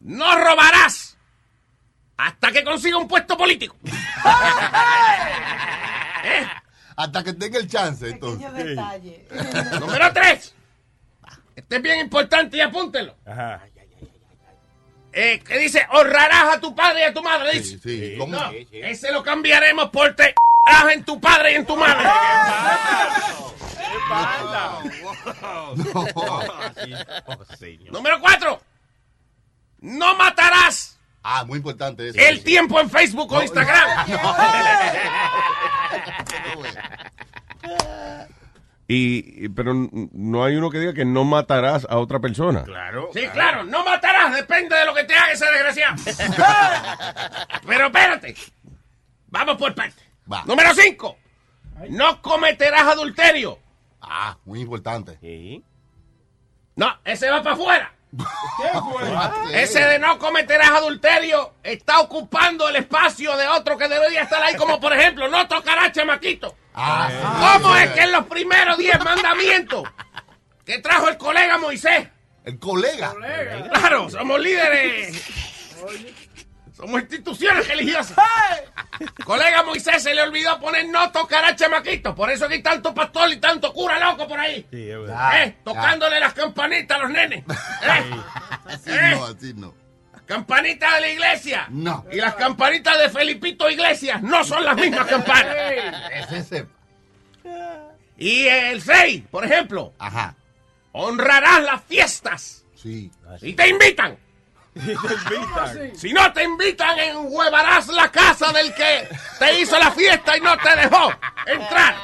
no robarás hasta que consiga un puesto político. ¿Eh? Hasta que tenga el chance, entonces. Número tres. Este es bien importante y apúntelo. Eh, que dice, honrarás a tu padre y a tu madre. Dice. Sí, ¿cómo? No, ese lo cambiaremos por te en tu padre y en tu madre. Número cuatro. No matarás Ah, muy importante eso. el tiempo en Facebook o Instagram. Y, y- pero no hay uno que diga que no matarás a otra persona. Claro. Sí, claro, no matarás, depende de lo que te haga ese desgraciado. Pero espérate. Vamos por parte. Número 5. No cometerás adulterio. Ah, muy importante. No, ese va para afuera. Ese de no cometerás adulterio está ocupando el espacio de otro que debería estar ahí, como por ejemplo, no tocarás chamaquito. ¿Cómo es que en los primeros 10 mandamientos que trajo el colega Moisés? ¿El colega? Claro, somos líderes. Somos instituciones religiosas. Colega Moisés se le olvidó poner no tocará chamaquito. Por eso que hay tanto pastor y tanto cura loco por ahí. ¿Eh? Tocándole las campanitas a los nenes. ¿Eh? Así ¿Eh? no, así no. Campanitas de la iglesia. No. Y las campanitas de Felipito Iglesias no son las mismas campanas. Ese sepa. Y el 6, por ejemplo. Ajá. Honrarás las fiestas. Sí. Y te invitan. Si no te invitan, enhuevarás la casa del que te hizo la fiesta y no te dejó entrar.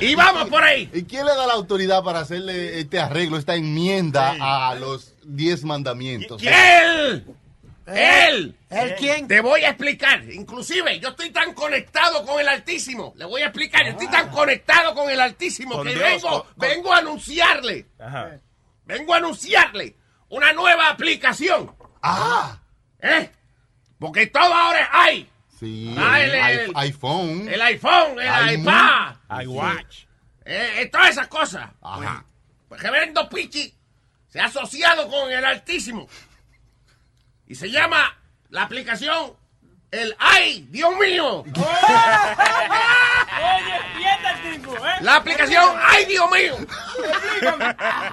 Y vamos por ahí. ¿Y quién le da la autoridad para hacerle este arreglo, esta enmienda a los diez mandamientos? Él. Él. ¿Él quién? Te voy a explicar. Inclusive, yo estoy tan conectado con el Altísimo. Le voy a explicar. Yo estoy tan conectado con el Altísimo Con que Dios, vengo, con- con- vengo a anunciarle. Ajá. Vengo a anunciarle una nueva aplicación. Ah. ¿Eh? Porque todo ahora es hay. Sí. Ah, el, el- el- iPhone. El iPhone, el iPad. iWatch. Eh, eh, todas esas cosas. Ajá. Pues Reverendo Pichi se ha asociado con el Altísimo. Y se llama la aplicación el ¡Ay, Dios mío! La aplicación ¡Ay, Dios mío!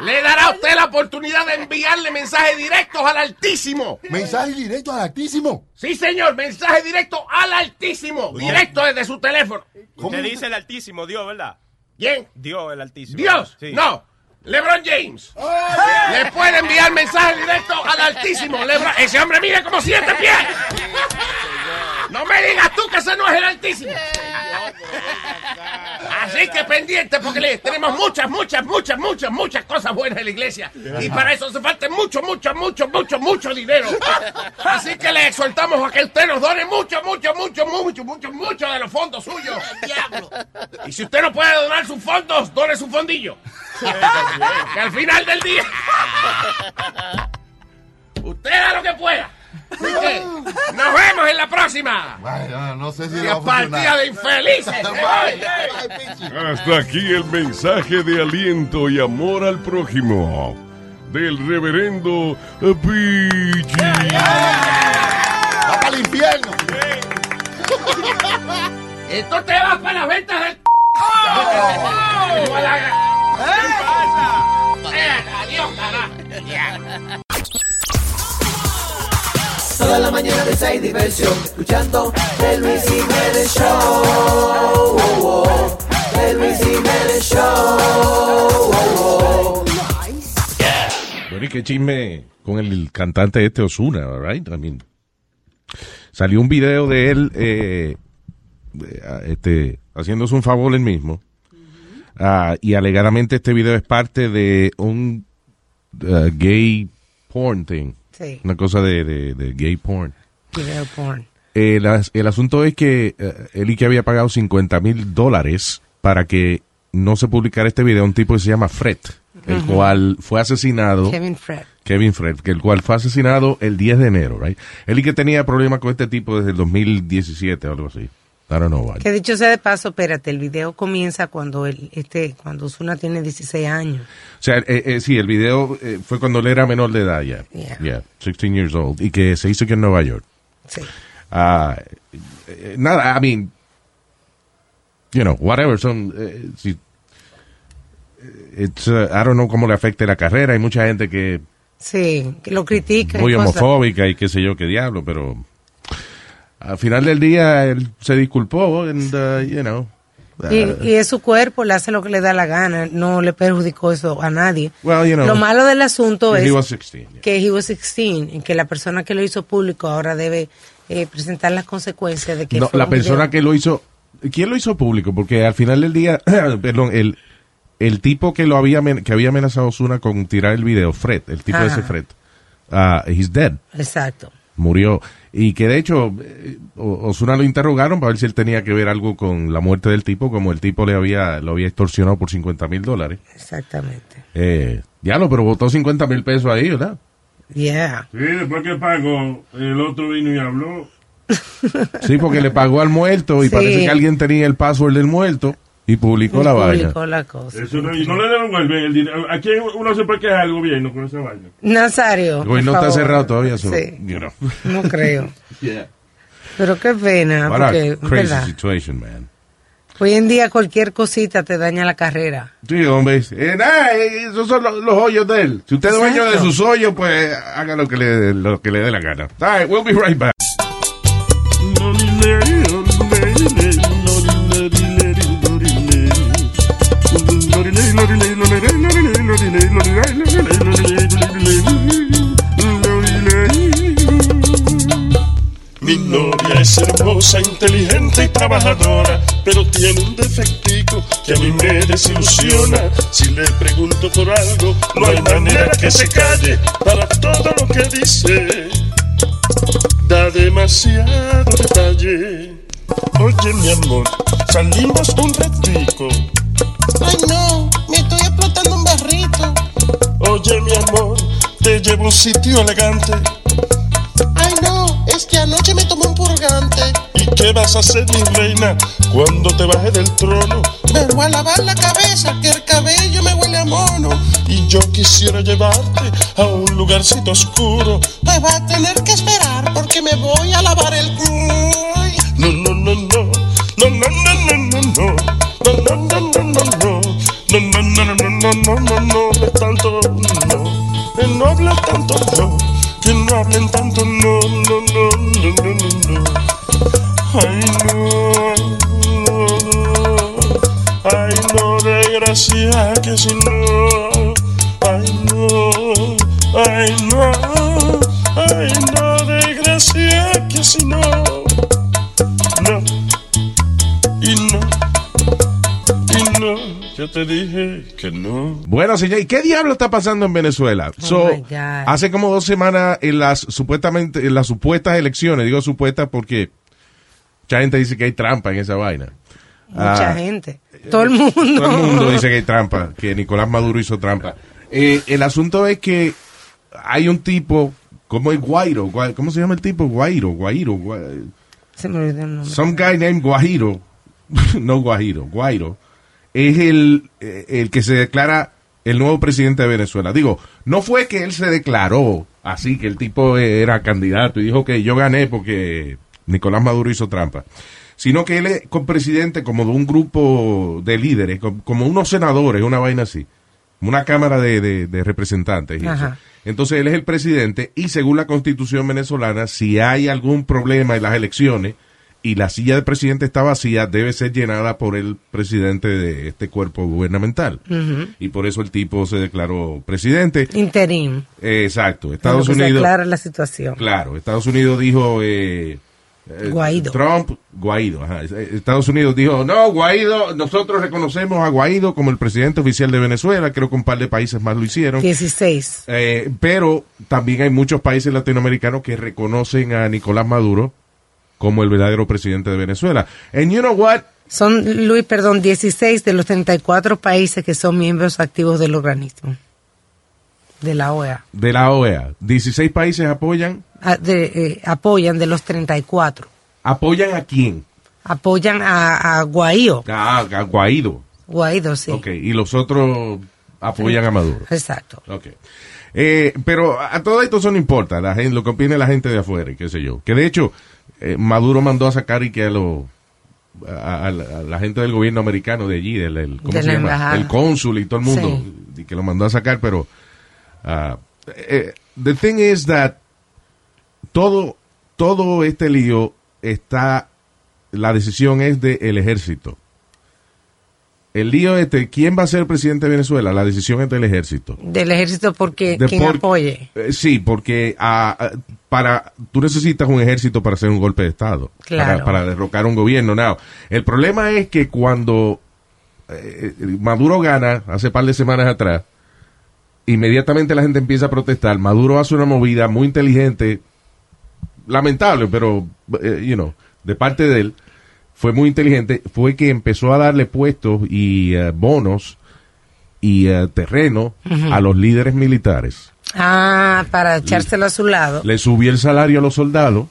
Le dará a usted la oportunidad de enviarle mensajes directos al Altísimo. Mensaje directo al Altísimo. Sí, señor, mensaje directo al Altísimo. Directo desde su teléfono. Usted dice el Altísimo, Dios, ¿verdad? ¿Quién? Dios, el Altísimo. Dios. Sí. No. LeBron James. Le puede enviar mensaje directo al Altísimo. Lebron- Ese hombre mide como siete pies. No me digas tú que ese no es el Altísimo. Así que pendiente porque le tenemos muchas, muchas, muchas, muchas, muchas cosas buenas en la iglesia. Y para eso hace falta mucho, mucho, mucho, mucho, mucho dinero. Así que le exhortamos a que usted nos done mucho, mucho, mucho, mucho, mucho, mucho de los fondos suyos. Diablo. Y si usted no puede donar sus fondos, done su fondillo. Que al final del día. Usted da lo que pueda. Nos vemos en la próxima. Bueno, no sé si partida de infelices. Hasta aquí el mensaje de aliento y amor al prójimo del reverendo Pichi. Va para el infierno. Esto te va para las ventas del. Adiós, carajo. Toda la mañana de hay diversión, escuchando el Luis Jiménez Show. Oh, oh. El Luis Jiménez Show. Oh, oh. Bueno, y qué chisme con el cantante este Osuna, right? I mean, salió un video de él eh, eh, este, haciéndose un favor él mismo. Ah, y alegadamente este video es parte de un uh, gay porn thing. Sí. Una cosa de, de- de gay porn. Video porn. El, as- el asunto es que eh, él y que había pagado 50 mil dólares para que no se publicara este video, un tipo que se llama Fred, el cual fue asesinado. Kevin Fred. Kevin Fred, que el cual fue asesinado el 10 de enero, right? Él y que tenía problemas con este tipo desde el 2017 o algo así. I don't know why. Que dicho sea de paso, espérate, el video comienza cuando él, este, cuando Osuna tiene 16 años. O sea, eh, eh, sí, el video eh, fue cuando él era menor de edad ya. Yeah. Yeah, 16 years old. Y que se hizo aquí en Nueva York. Sí. Eh, nada, I mean, you know, whatever, son, eh, si, it's, uh, I don't know cómo le afecte la carrera, hay mucha gente que Sí, que lo critican. y muy cosas. homofóbica y qué sé yo qué diablo, pero al final del día él se disculpó and, uh, you know. Y, uh, y es su cuerpo, le hace lo que le da la gana, no le perjudicó eso a nadie. well, you know, lo malo del asunto he es was 16, que he was 16 y que la persona que lo hizo público ahora debe eh, presentar las consecuencias de que No, la persona video. que lo hizo, ¿quién lo hizo público? Porque al final del día, perdón, el, el tipo que lo había que había amenazado a Osuna con tirar el video, Fred, el tipo Ajá. ese Fred, ah, he's dead, Exacto. murió. Y que de hecho, eh, Osuna lo interrogaron para ver si él tenía que ver algo con la muerte del tipo, como el tipo le había, lo había extorsionado por 50 mil dólares. Exactamente. Eh, ya lo, pero votó 50 mil pesos ahí, ¿verdad? Yeah. Sí, después que pagó, el otro vino y habló. Sí, porque le pagó al muerto y Sí. parece que alguien tenía el password del muerto y publicó la vaina. Publicó la cosa. Eso no, y no le devuelven el dinero. ¿A quién uno se puede quejar al gobierno con esa vaina? Nazario. Güey, no por está cerrado todavía, so, Sí. you know. No creo. Yeah. Pero qué pena, What a porque, crazy ¿verdad? situation, man. Hoy en día cualquier cosita te daña la carrera. Sí, hombre. Eh, nada, eh, esos son los, los hoyos de él. Si usted es dueño de sus hoyos, pues haga lo que le, lo que le dé la gana. All right, we'll be right back. Es hermosa, inteligente y trabajadora, pero tiene un defectico que a mí me desilusiona. Si le pregunto por algo, no hay manera que se calle para todo lo que dice. Da demasiado detalle. Oye, mi amor, salimos un ratico. Ay, no, me estoy explotando un barrito. Oye, mi amor, te llevo a un sitio elegante. No, es que anoche me tomé un purgante. ¿Y qué vas a hacer, mi reina, cuando te baje del trono? Me voy a lavar la cabeza, que el cabello me huele a mono. Y yo quisiera llevarte a un lugarcito oscuro. Pues va a tener que esperar porque me voy a lavar el culo. No, no, no, no. No, no, no, no, no, no. No, no, no, no, no, no. No, no, no, no, no, no, no, no, no hables tanto, no. Que no hables tanto, no. Que no hablen tanto, no, no, no, no, no, no, no. Ay, no. Ay, no, desgracia, que si no. Ay, no. Ay, no. Ay, no, desgracia, que si no. No. Yo te dije que no. Bueno, señor, ¿y qué diablo está pasando en Venezuela? so, Oh hace como dos semanas en las supuestamente en las supuestas elecciones, digo supuestas porque mucha gente dice que hay trampa en esa vaina. Mucha Ah, gente. Todo el mundo. Todo el mundo dice que hay trampa, que Nicolás Maduro hizo trampa. Eh, el asunto es que hay un tipo, como el Guairo, Gua- ¿cómo se llama el tipo? Guairo, Guairo, Gua- Se me olvidó el nombre. Some guy named Guajiro, no Guajiro, Guairo, es el, eh, el que se declara el nuevo presidente de Venezuela. Digo, no fue que él se declaró así, que el tipo era candidato y dijo que yo gané porque Nicolás Maduro hizo trampa, sino que él es presidente como de un grupo de líderes, com- como unos senadores, una vaina así, una cámara de, de- de representantes. y eso. Ajá. Entonces él es el presidente y según la constitución venezolana, si hay algún problema en las elecciones y la silla del presidente está vacía, debe ser llenada por el presidente de este cuerpo gubernamental. Y por eso el tipo se declaró presidente. Interim. Eh, exacto. Estados que se Unidos. aclara la situación. Claro, Estados Unidos dijo... eh, eh, Guaidó. Trump, Guaidó. ajá. Eh, Estados Unidos dijo, no, Guaidó, nosotros reconocemos a Guaidó como el presidente oficial de Venezuela. Creo que un par de países más lo hicieron. 16. Eh, pero también hay muchos países latinoamericanos que reconocen a Nicolás Maduro como el verdadero presidente de Venezuela. And you know what? Son, Luis, perdón, 16 de los 34 países que son miembros activos del organismo. De la OEA. De la OEA, 16 países apoyan. Ah, de, eh, apoyan de los 34. ¿Apoyan a quién? Apoyan a, a Guaidó. A, a Guaidó. Guaidó, sí. Ok, y los otros apoyan a Maduro. Exacto. Ok. Eh, pero a todo esto eso no importa, la gente, lo que opine la gente de afuera y qué sé yo. Que de hecho, eh, Maduro mandó a sacar y que a los a, a la, a la gente del gobierno americano de allí, del, el, ¿cómo De se la llama? embajada. El cónsul y todo el mundo, y que lo mandó a sacar, pero ah, eh, the thing is that todo, todo este lío está, la decisión es del ejército. El lío este, ¿quién va a ser presidente de Venezuela? La decisión es del ejército. Del ejército porque De quien por- apoye. Eh, sí, porque ah, ah, para tú necesitas un ejército para hacer un golpe de Estado, Claro. para, para derrocar un gobierno. Now, el problema es que cuando eh, Maduro gana, hace par de semanas atrás, inmediatamente la gente empieza a protestar. Maduro hace una movida muy inteligente, lamentable, pero, eh, you know, de parte de él, fue muy inteligente, fue que empezó a darle puestos y eh, bonos y eh, terreno a los líderes militares. Ah, para echárselo a su lado. Le subió el salario a los soldados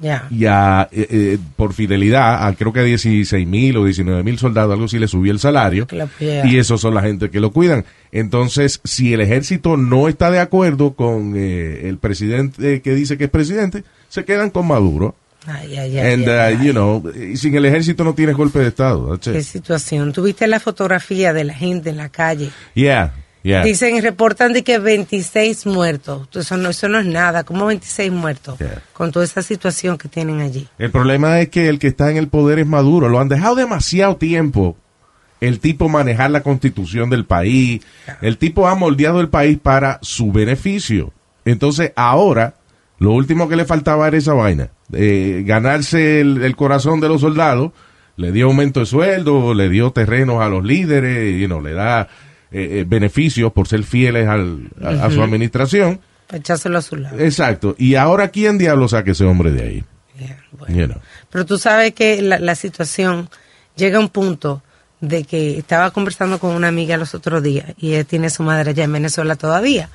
Ya. y a, eh, eh, por fidelidad, a creo que a 16 mil o 19 mil soldados, algo así, le subió el salario. Y esos son la gente que lo cuidan. Entonces, si el ejército no está de acuerdo con eh, el presidente que dice que es presidente, se quedan con Maduro. Ay, ay, ay, And, ay, uh, you know, sin el ejército no tienes golpe de Estado. Qué situación. ¿Tuviste la fotografía de la gente en la calle? Yeah, yeah. Dicen y reportan de que 26 muertos. Eso no, eso no es nada. ¿Cómo 26 muertos? Con toda esa situación que tienen allí. El problema es que el que está en el poder es Maduro. Lo han dejado demasiado tiempo el tipo manejar la constitución del país. El tipo ha moldeado el país para su beneficio. Entonces ahora lo último que le faltaba era esa vaina. eh, ganarse el, el corazón de los soldados. Le dio aumento de sueldo, le dio terrenos a los líderes, you know, le da eh, eh, beneficios por ser fieles al- a, a su administración. Para echárselo a su lado. Exacto. Y ahora, ¿quién diablo saque ese hombre de ahí? You know. Pero tú sabes que la, la situación llega a un punto de que estaba conversando con una amiga los otros días y ella tiene a su madre allá en Venezuela todavía.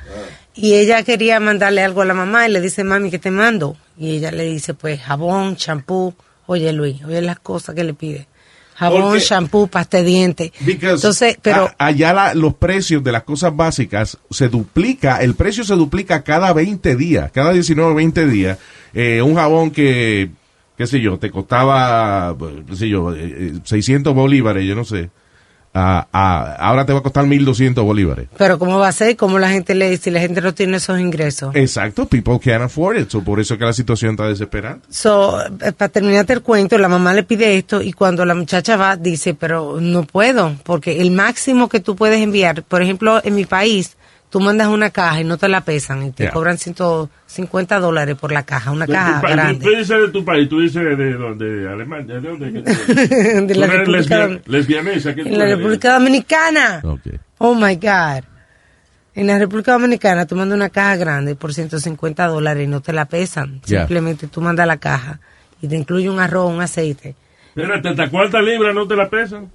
Y ella quería mandarle algo a la mamá y le dice, mami, ¿qué te mando? Y ella le dice, pues jabón, champú. Oye, Luis, oye las cosas que le pide. Jabón, champú, pasta de dientes. Entonces, pero A- allá la- los precios de las cosas básicas se duplica, el precio se duplica cada 20 días, cada 19 o 20 días. Eh, un jabón que, qué sé yo, te costaba, eh, qué sé yo, eh, eh, 600 bolívares, yo no sé. Ah, ahora te va a costar 1200 bolívares. pero ¿cómo va a ser? ¿Cómo la gente le dice si la gente no tiene esos ingresos? Exacto, people can't afford it, so por eso es que la situación está desesperante. So, eh, para terminarte el cuento, la mamá le pide esto y cuando la muchacha va, dice, pero no puedo, porque el máximo que tú puedes enviar, por ejemplo, en mi país, tú mandas una caja y no te la pesan y te Ya. cobran 150 dólares por la caja, una De caja grande. Tú dices de tu país, tú dices de dónde, de Alemania, ¿de dónde? De la República lesbianesa, ¿qué tú En la? República Dominicana. Oh my God. En la República Dominicana tú mandas una caja grande por 150 dólares y no te la pesan. Simplemente tú mandas la caja y te incluye un arroz, un aceite. Espérate, ¿hasta cuántas libras no te la pesan?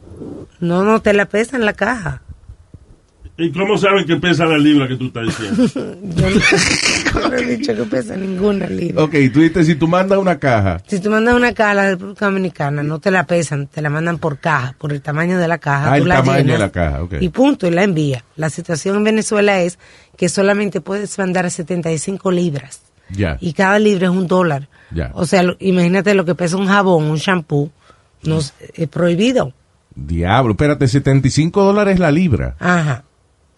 No, no te la pesan la caja. ¿Y cómo saben que pesa la libra que tú estás diciendo? Yo no, no he dicho que pesa ninguna libra. Ok, tú dices, si tú mandas una caja, Si tú mandas una caja a la República Dominicana, no te la pesan, te la mandan por caja, por el tamaño de la caja. ah, tú el la tamaño llenas de la caja, ok. Y punto, y la envía. La situación en Venezuela es que solamente puedes mandar 75 libras. Ya, Y cada libra es un dólar. ya. O sea, lo- imagínate lo que pesa un jabón, un shampoo. No, es es prohibido. Diablo, espérate, 75 dólares la libra. Ajá.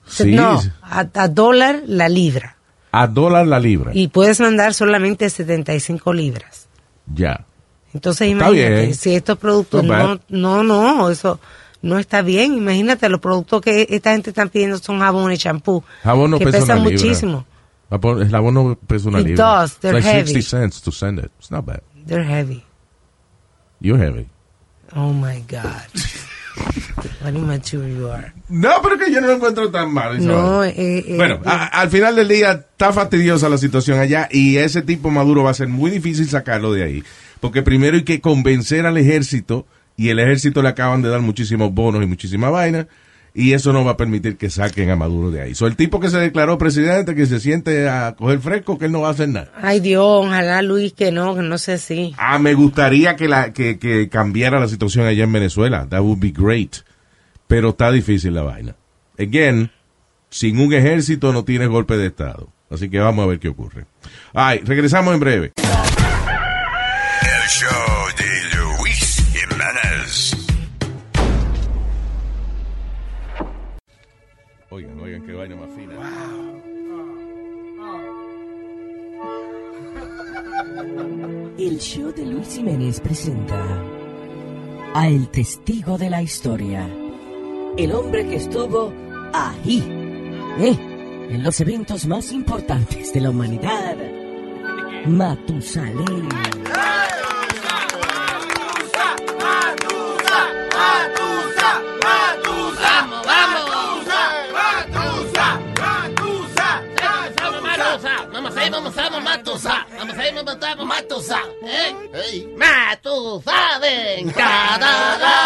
Sí, No, a, a dólar la libra. a dólar la libra. Y puedes mandar solamente 75 libras. Ya. Entonces Está imagínate, bien. si estos productos no, no, no, eso no está bien. Imagínate, los productos que esta gente está pidiendo son jabón y champú, Jabón no que pesa pesan muchísimo. El jabón no pesa una It libra. does, It's they're like heavy. 60 cents to send it. It's not bad. They're heavy. You're heavy. Oh my God. What immature you are. No, pero que yo no lo encuentro tan mal. No, eh, eh, Bueno, eh, a- al final del día está fastidiosa la situación allá y ese tipo Maduro va a ser muy difícil sacarlo de ahí. Porque primero hay que convencer al ejército y el ejército le acaban de dar muchísimos bonos y muchísima vaina y eso no va a permitir que saquen a Maduro de ahí. So, el tipo que se declaró presidente, que se siente a coger fresco, que él no va a hacer nada. Ay Dios, ojalá Luis que no, que no sé si. Ah, me gustaría que, la, que, que cambiara la situación allá en Venezuela. That would be great. Pero está difícil la vaina. Again, sin un ejército no tienes golpe de Estado. Así que vamos a ver qué ocurre. Ay, regresamos en breve. El show de qué vaina más fina. El show de Luis Jiménez presenta a El Testigo de la Historia. El hombre que estuvo ahí, ¿eh? en los eventos más importantes de la humanidad. Matusalén. Ahí, vamos a Matusa. Vamos ahí, vamos a Matusa. ¿Eh? Matusa, ven. Da, da, da,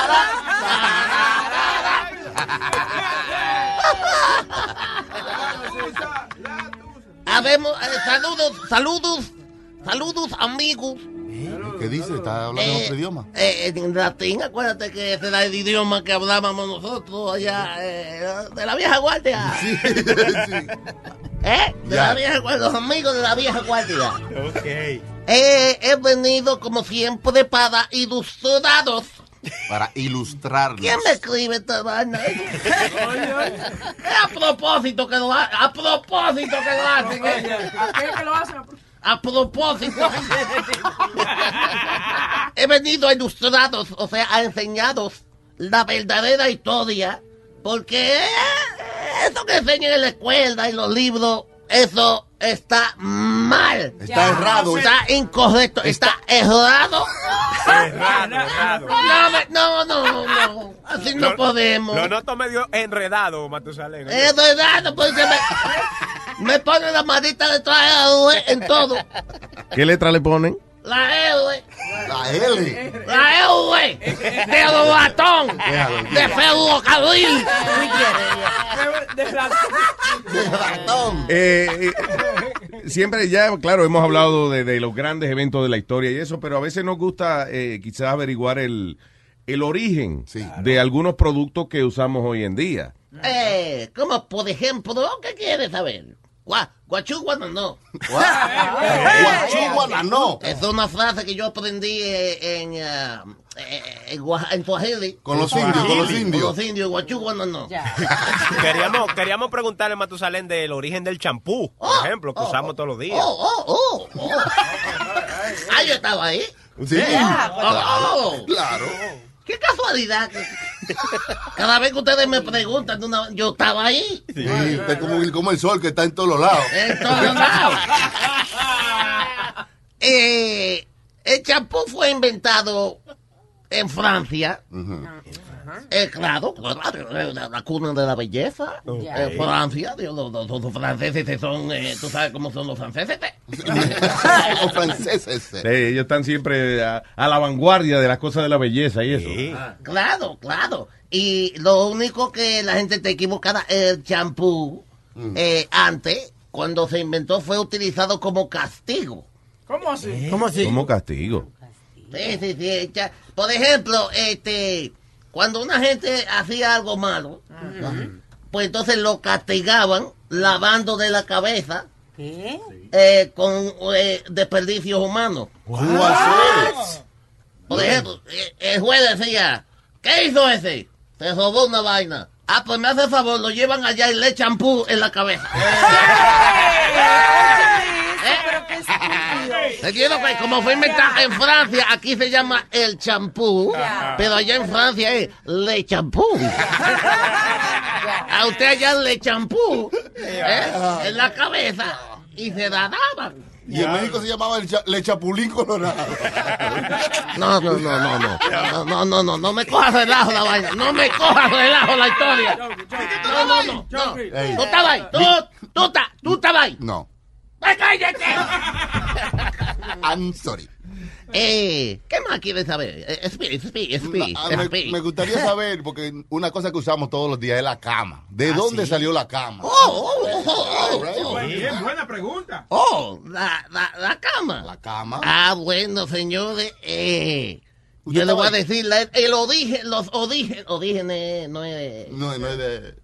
Habemos, eh, saludos, saludos, saludos amigos. ¿Qué dice? ¿Está hablando en otro idioma? Eh, en latín, acuérdate que ese era el idioma que hablábamos nosotros allá eh, de la vieja guardia. ¿Eh? De Ya. la vieja guardia, los amigos de la vieja guardia. Ok. Eh, he venido como siempre para ilustrados. Para ilustrarnos. ¿Quién me escribe esta vaina? Es a propósito que lo hacen. A propósito que lo hacen. ¿A qué que lo hacen? A propósito. He venido a ilustrados, o sea, a enseñaros la verdadera historia. Porque eh, eso que enseñan en la escuela y los libros, eso está mal. Está errado. Está incorrecto. Está errado. Errado, errado. No, no, no, no. Así no Lo- podemos. Lo noto medio enredado, Matusalén. Es verdad, porque me, me pone la maldita detrás de la UE en todo. ¿Qué letra le ponen? La L. La L. La L. De latón. De ferrocarril. Eh, eh, siempre ya, claro, hemos hablado de, de los grandes eventos de la historia y eso, pero a veces nos gusta eh, quizás averiguar el, el origen de algunos productos que usamos hoy en día. Eh, como por ejemplo, ¿qué quieres saber? Gua, guachú, guano, no. Guachú, guano, no. Es una frase que yo aprendí eh, en, ah, eh, en. Con los indios, con los indios. Con los indios. Queríamos, queríamos preguntarle a Matusalén del origen del champú, por ejemplo, que usamos todos los días. Oh, oh, oh, oh. Ah, yo estaba ahí. Sí. Oh, oh. Claro. Qué casualidad. Cada vez que ustedes me preguntan, una- yo estaba ahí. Sí, usted es como, como el sol que está en todos los lados. En todos lados. Eh, el champú fue inventado en Francia. Claro, eh, la, la cuna de la belleza. En Francia, Dios, los, los- los franceses son, eh, tú sabes cómo son los franceses. los franceses. Sí, ellos están siempre a, a la vanguardia de las cosas de la belleza y eso. Claro, claro. Y lo único que la gente está equivocada, el champú, eh, antes, cuando se inventó, fue utilizado como castigo. ¿Cómo así? ¿Cómo así? Como castigo. Sí, sí, sí. Por ejemplo, este, cuando una gente hacía algo malo, pues entonces lo castigaban lavando de la cabeza ¿Qué? eh, con eh, desperdicios humanos. Por ejemplo, eh, el juez decía, ¿qué hizo ese? Se robó una vaina. Ah, pues me hace favor, lo llevan allá y le champú en la cabeza. Entiendo que como fue inventado en Francia, aquí se llama el champú, pero allá en Francia es le champú. A usted allá le champú ¿eh? en la cabeza y se la daban. Y en México se llamaba el, cha- le chapulín colorado. No, no, no, no, no. No, no, no, no, no me cojas relajo la vaina. No me cojas relajo la historia. No, no, no. no. Tú estabas ahí. Tú, tú, estás- tú estabas ahí. No. ¡Ay, cállate! I'm sorry. Eh, ¿qué más quieres saber? Eh, speak, speak, Ah, me, speak. me gustaría saber, porque una cosa que usamos todos los días es la cama. ¿De dónde salió la cama? Oh, oh, oh, oh, oh. Bien, buena pregunta. Oh, la, la, la cama. La cama. Ah, bueno, señores. Eh, ¿Usted yo le voy a ahí? decir, la- el origen, los orígenes, orígenes no es... No, no es de.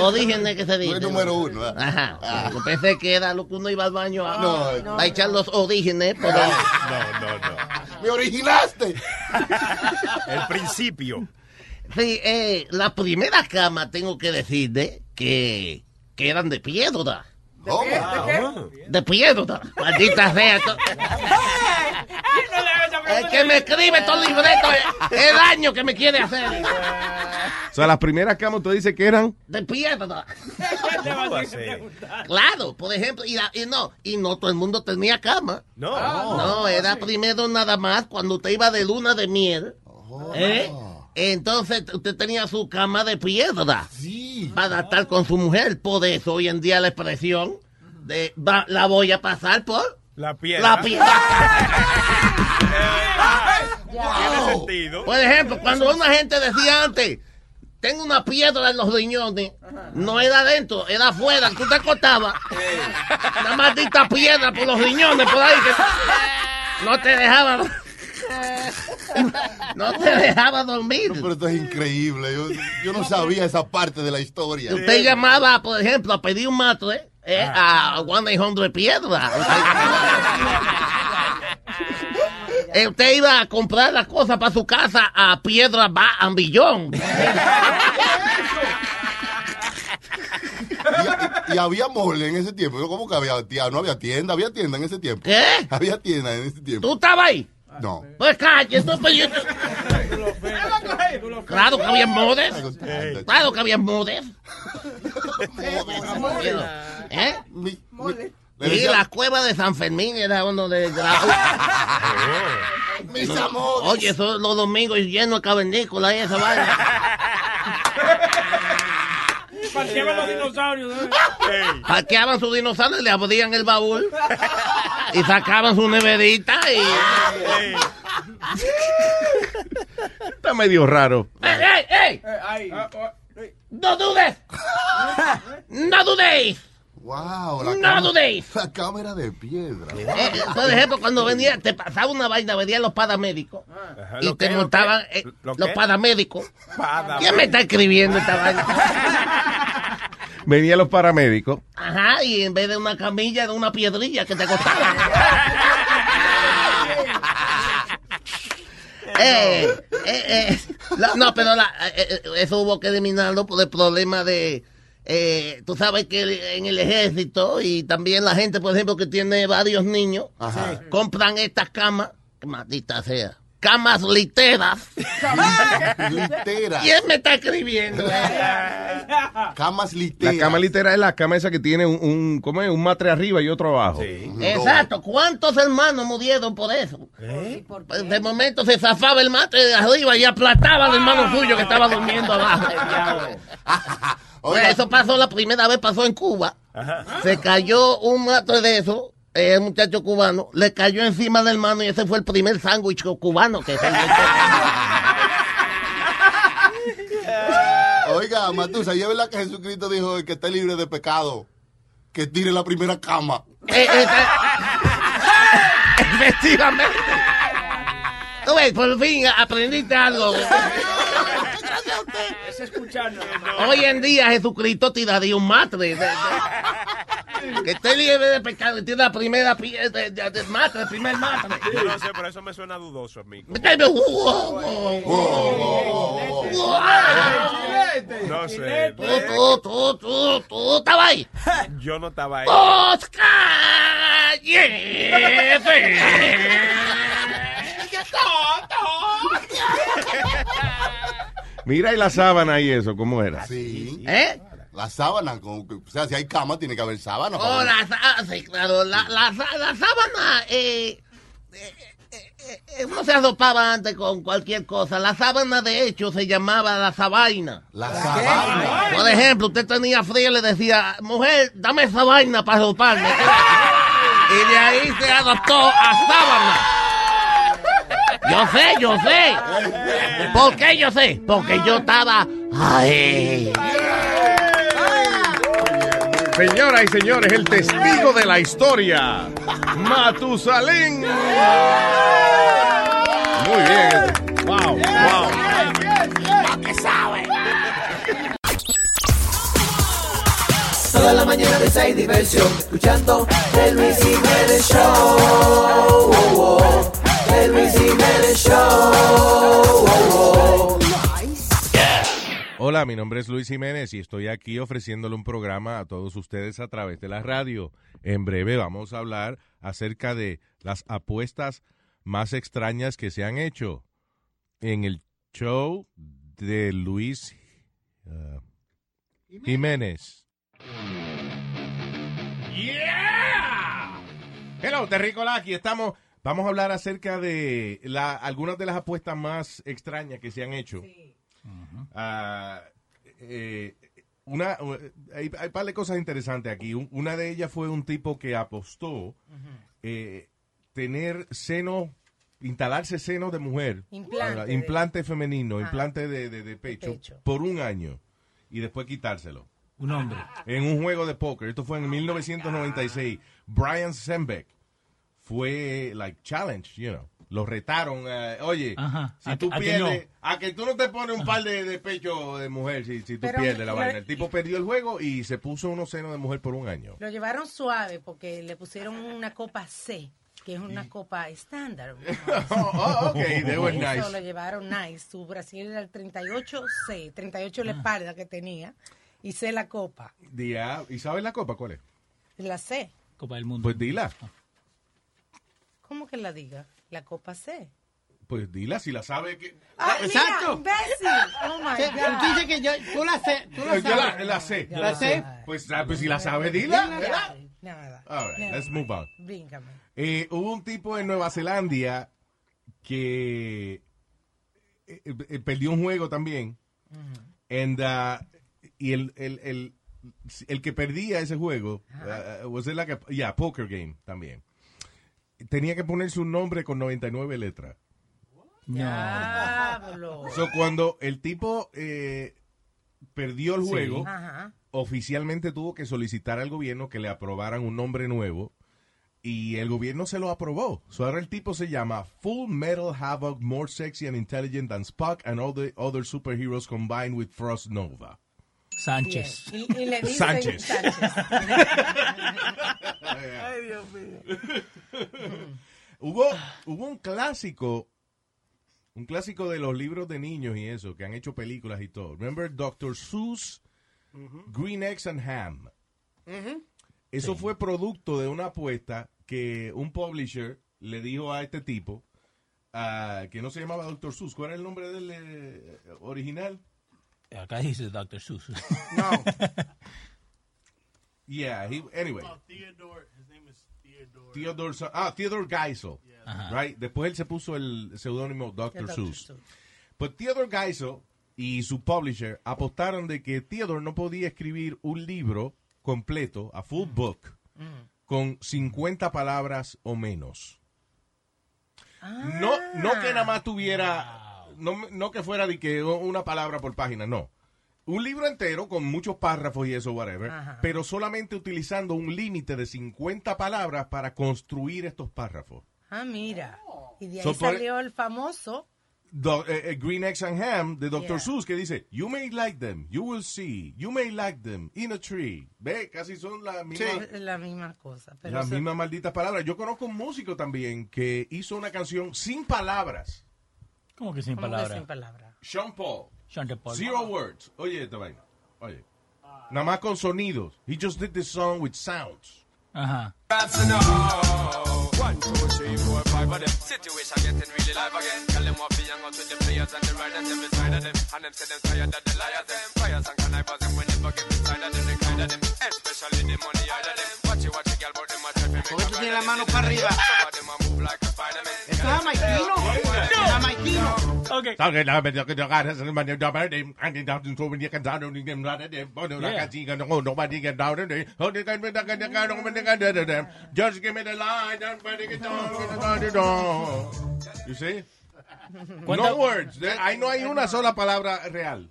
Orígenes que se dice. Es número uno. ¿eh? Ajá. Yo pensé que era lo que uno iba al baño a, No, a echar los orígenes, pero... No, no, no. ¡Me originaste! El principio. Sí, eh, la primera cama, tengo que decirle que que eran de piedra. ¿De qué? De piedra. Maldita sea. to- El que me escribe estos libretos es el daño que me quiere hacer. O sea, las primeras camas tú dices que eran. De piedra. Claro, por ejemplo, y, la- y no, y no todo el mundo tenía cama. No. No, era primero nada más cuando usted iba de luna de miel. ¿eh? Entonces usted tenía su cama de piedra para estar con su mujer. Por eso hoy en día la expresión de va- la voy a pasar por La piedra. la piedra. Tiene sentido. Por ejemplo, cuando una gente decía antes, tengo una piedra en los riñones, no era adentro, era afuera, tú te acostabas. Una maldita piedra por los riñones, por ahí, que no te dejaba, no te dejaba dormir. Pero esto es increíble. Yo, yo no sabía esa parte de la historia. Usted llamaba, por ejemplo, a pedir un matre eh, a One 800 Piedra. Eh, Usted iba a comprar las cosas para su casa a Piedra Ba Ambillón. Y, y había mole en ese tiempo. Yo, ¿Cómo que había tienda? No había tienda, había tienda en ese tiempo. ¿Qué? Había tienda en ese tiempo. ¿Tú estabas ahí? No. Pues calle, entonces yo... Claro que había modes. Claro que había modes. ¿Eh? Le Y decía- la cueva de San Fermín era uno de... Mis No, amores. Oye, eso los domingos lleno de cavernícolas y esa vaina. Parqueaban los dinosaurios. ¿eh? Parqueaban sus dinosaurios, le abrían el baúl y sacaban su neverita y... Está medio raro. ¡Ey, ey, ey! ¡No dudes! ¡No dudéis! Wow, la No dudéis. la cámara de piedra. Eh, por ejemplo, cuando venía, te pasaba una vaina, venían los paramédicos y ¿Lo te montaban eh, ¿Lo los qué? paramédicos. ¿Quién me está escribiendo esta vaina? Venían los paramédicos. Ajá, y en vez de una camilla, era una piedrilla que te acostaba. Eh, eh, eh, la- no, pero la- eso hubo que eliminarlo por el problema de... eh, tú sabes que en el ejército y también la gente, por ejemplo, que tiene varios niños, Ajá. compran estas camas, maldita sea, camas literas. Literas. ¿Quién me está escribiendo? Camas La literas. cama litera es la cama esa que tiene un, un, ¿cómo es? un matre arriba y otro abajo. Exacto, ¿cuántos hermanos murieron por eso? Pues de momento se zafaba el matre de arriba y aplastaba al hermano suyo que estaba durmiendo abajo. Pues eso pasó la primera vez, pasó en Cuba. Se cayó un matre de eso, el muchacho cubano, le cayó encima del hermano y ese fue el primer sándwich cubano que se inventó. Oiga, Matusa, ¿y es verdad que Jesucristo dijo el que esté libre de pecado, que tire la primera cama? Eh, eh, eh, Efectivamente. Tú ves, por fin aprendiste algo. Es escuchando. Hoy en día Jesucristo te daría un matre. Que esté libre de pecado y tiene la primera pi- de, de- de matre, el primer matre. Yo no sé, pero eso me suena dudoso, amigo. No sé. Tú, tú, tú, tú, tú estabas ahí. Yo no estaba ahí. Oscar Jefe. Mira y la sábana y eso, ¿cómo era? Sí. ¿Eh? La sábana, con- o sea, si hay cama, tiene que haber sábana. Oh, la, sa- sí, claro, la, la, la sábana, eh, eh, eh, eh, uno se arropaba antes con cualquier cosa. La sábana, de hecho, se llamaba la sabaina. La sábana. Por ejemplo, usted tenía frío y le decía, mujer, dame esa vaina para arroparme. Y de ahí se adaptó a sábana. Yo sé, yo sé. ¿Por qué yo sé? Porque yo estaba ahí. Señoras y señores, el testigo de la historia, Matusalén. Muy bien. Wow, wow. Toda la mañana de hay diversión, escuchando el Luis Jiménez Show. El Luis Jiménez Show. Hola, mi nombre es Luis Jiménez y estoy aquí ofreciéndole un programa a todos ustedes a través de la radio. En breve vamos a hablar acerca de las apuestas más extrañas que se han hecho en el show de Luis uh, Jiménez. ¡Yeah! Hello, Terrícola, aquí estamos. Vamos a hablar acerca de la, algunas de las apuestas más extrañas que se han hecho. Ah, eh, una, hay, hay un par de cosas interesantes aquí. Un- Una de ellas fue un tipo que apostó eh, tener seno, instalarse seno de mujer, Implante ah, de- femenino, Ah. implante de, de- de pecho, pecho. por un año y después quitárselo. Un hombre. En un juego de póker. Esto fue en 1996. Brian Sembeck fue, like, challenge, you know. Lo retaron. eh, oye, Ajá. si A tú que- a que pierdes, a que tú no te pones un par de, de pecho de mujer si, si tú Pero, pierdes la vaina. El tipo perdió el juego y se puso unos senos de mujer por un año. Lo llevaron suave porque le pusieron una copa C, que es una copa estándar. oh, ok, they were Eso nice. lo llevaron nice. Su Brasil era el 38C, 38 la Ah. espalda que tenía, y C la copa. Dia- ¿Y sabes la copa cuál es? La C, Copa del Mundo. Pues dila. ¿cómo que la diga? La copa C. Pues dila si la sabe que... ¡Ah, Exacto. mira, imbécil! ¡Oh, my Sí, God! Tú dices que yo, tú la sé, tú la Yo la, sabes. la sé. ¿La sé? Pues, ah, pues si la sabe, dila. Nada. All right, let's move on. Bríncame. Eh, hubo un tipo en Nueva Zelanda que eh, eh, perdió un juego también. And, uh, y el, el, el, el que perdía ese juego, uh, was it like a, yeah, poker game también. Tenía que ponerse un nombre con 99 letras. Diablo. So, cuando el tipo eh, perdió el juego, oficialmente tuvo que solicitar al gobierno que le aprobaran un nombre nuevo y el gobierno se lo aprobó. So, ahora el tipo se llama Full Metal Havoc, more sexy and intelligent than Spock and all the other superheroes combined with Frost Nova. Sánchez. Y, y le dicen Sánchez. Sánchez. Ay, Dios mío. Hubo, hubo un clásico, un clásico de los libros de niños y eso, que han hecho películas y todo. Remember Dr. Seuss, Green Eggs and Ham. Eso fue producto de una apuesta que un publisher le dijo a este tipo, que no se llamaba Dr. Seuss. ¿Cuál era el nombre del eh, original? Acá dice Dr. Seuss. No. Yeah, he, anyway. Theodore, his name is Theodore. Theodore, ah, Theodore Geisel, right? Después él se puso el seudónimo Dr. Seuss. Seuss. Pues Theodore Geisel y su publisher apostaron de que Theodore no podía escribir un libro completo, a full book, con 50 palabras o menos. No, no que nada más tuviera, no, no que fuera de que una palabra por página, no. Un libro entero con muchos párrafos y eso, whatever, Ajá. pero solamente utilizando un límite de 50 palabras para construir estos párrafos. Ah, mira. Y de ahí So, salió el famoso. Do- eh, eh, Green Eggs and Ham de Dr. Yeah. Seuss que dice, You may like them, you will see, you may like them in a tree. Ve, casi son las mismas, La misma cosa. Pero las mismas malditas palabras. Yo conozco un músico también que hizo una canción sin palabras. ¿Cómo que sin ¿cómo que palabras? sin palabra? Sean Paul. Sean de Paul. Zero words. Oye esta vaina. Oye. Nada más con sonidos. He just did this song with sounds. Ajá. ¿Por qué tú tienes la mano para arriba? Jamaiquino? ¿Es jamaiquino? Okay. Just give me the light and break it down. You see? ¿Cuánta- No words. Ahí no hay una sola palabra real.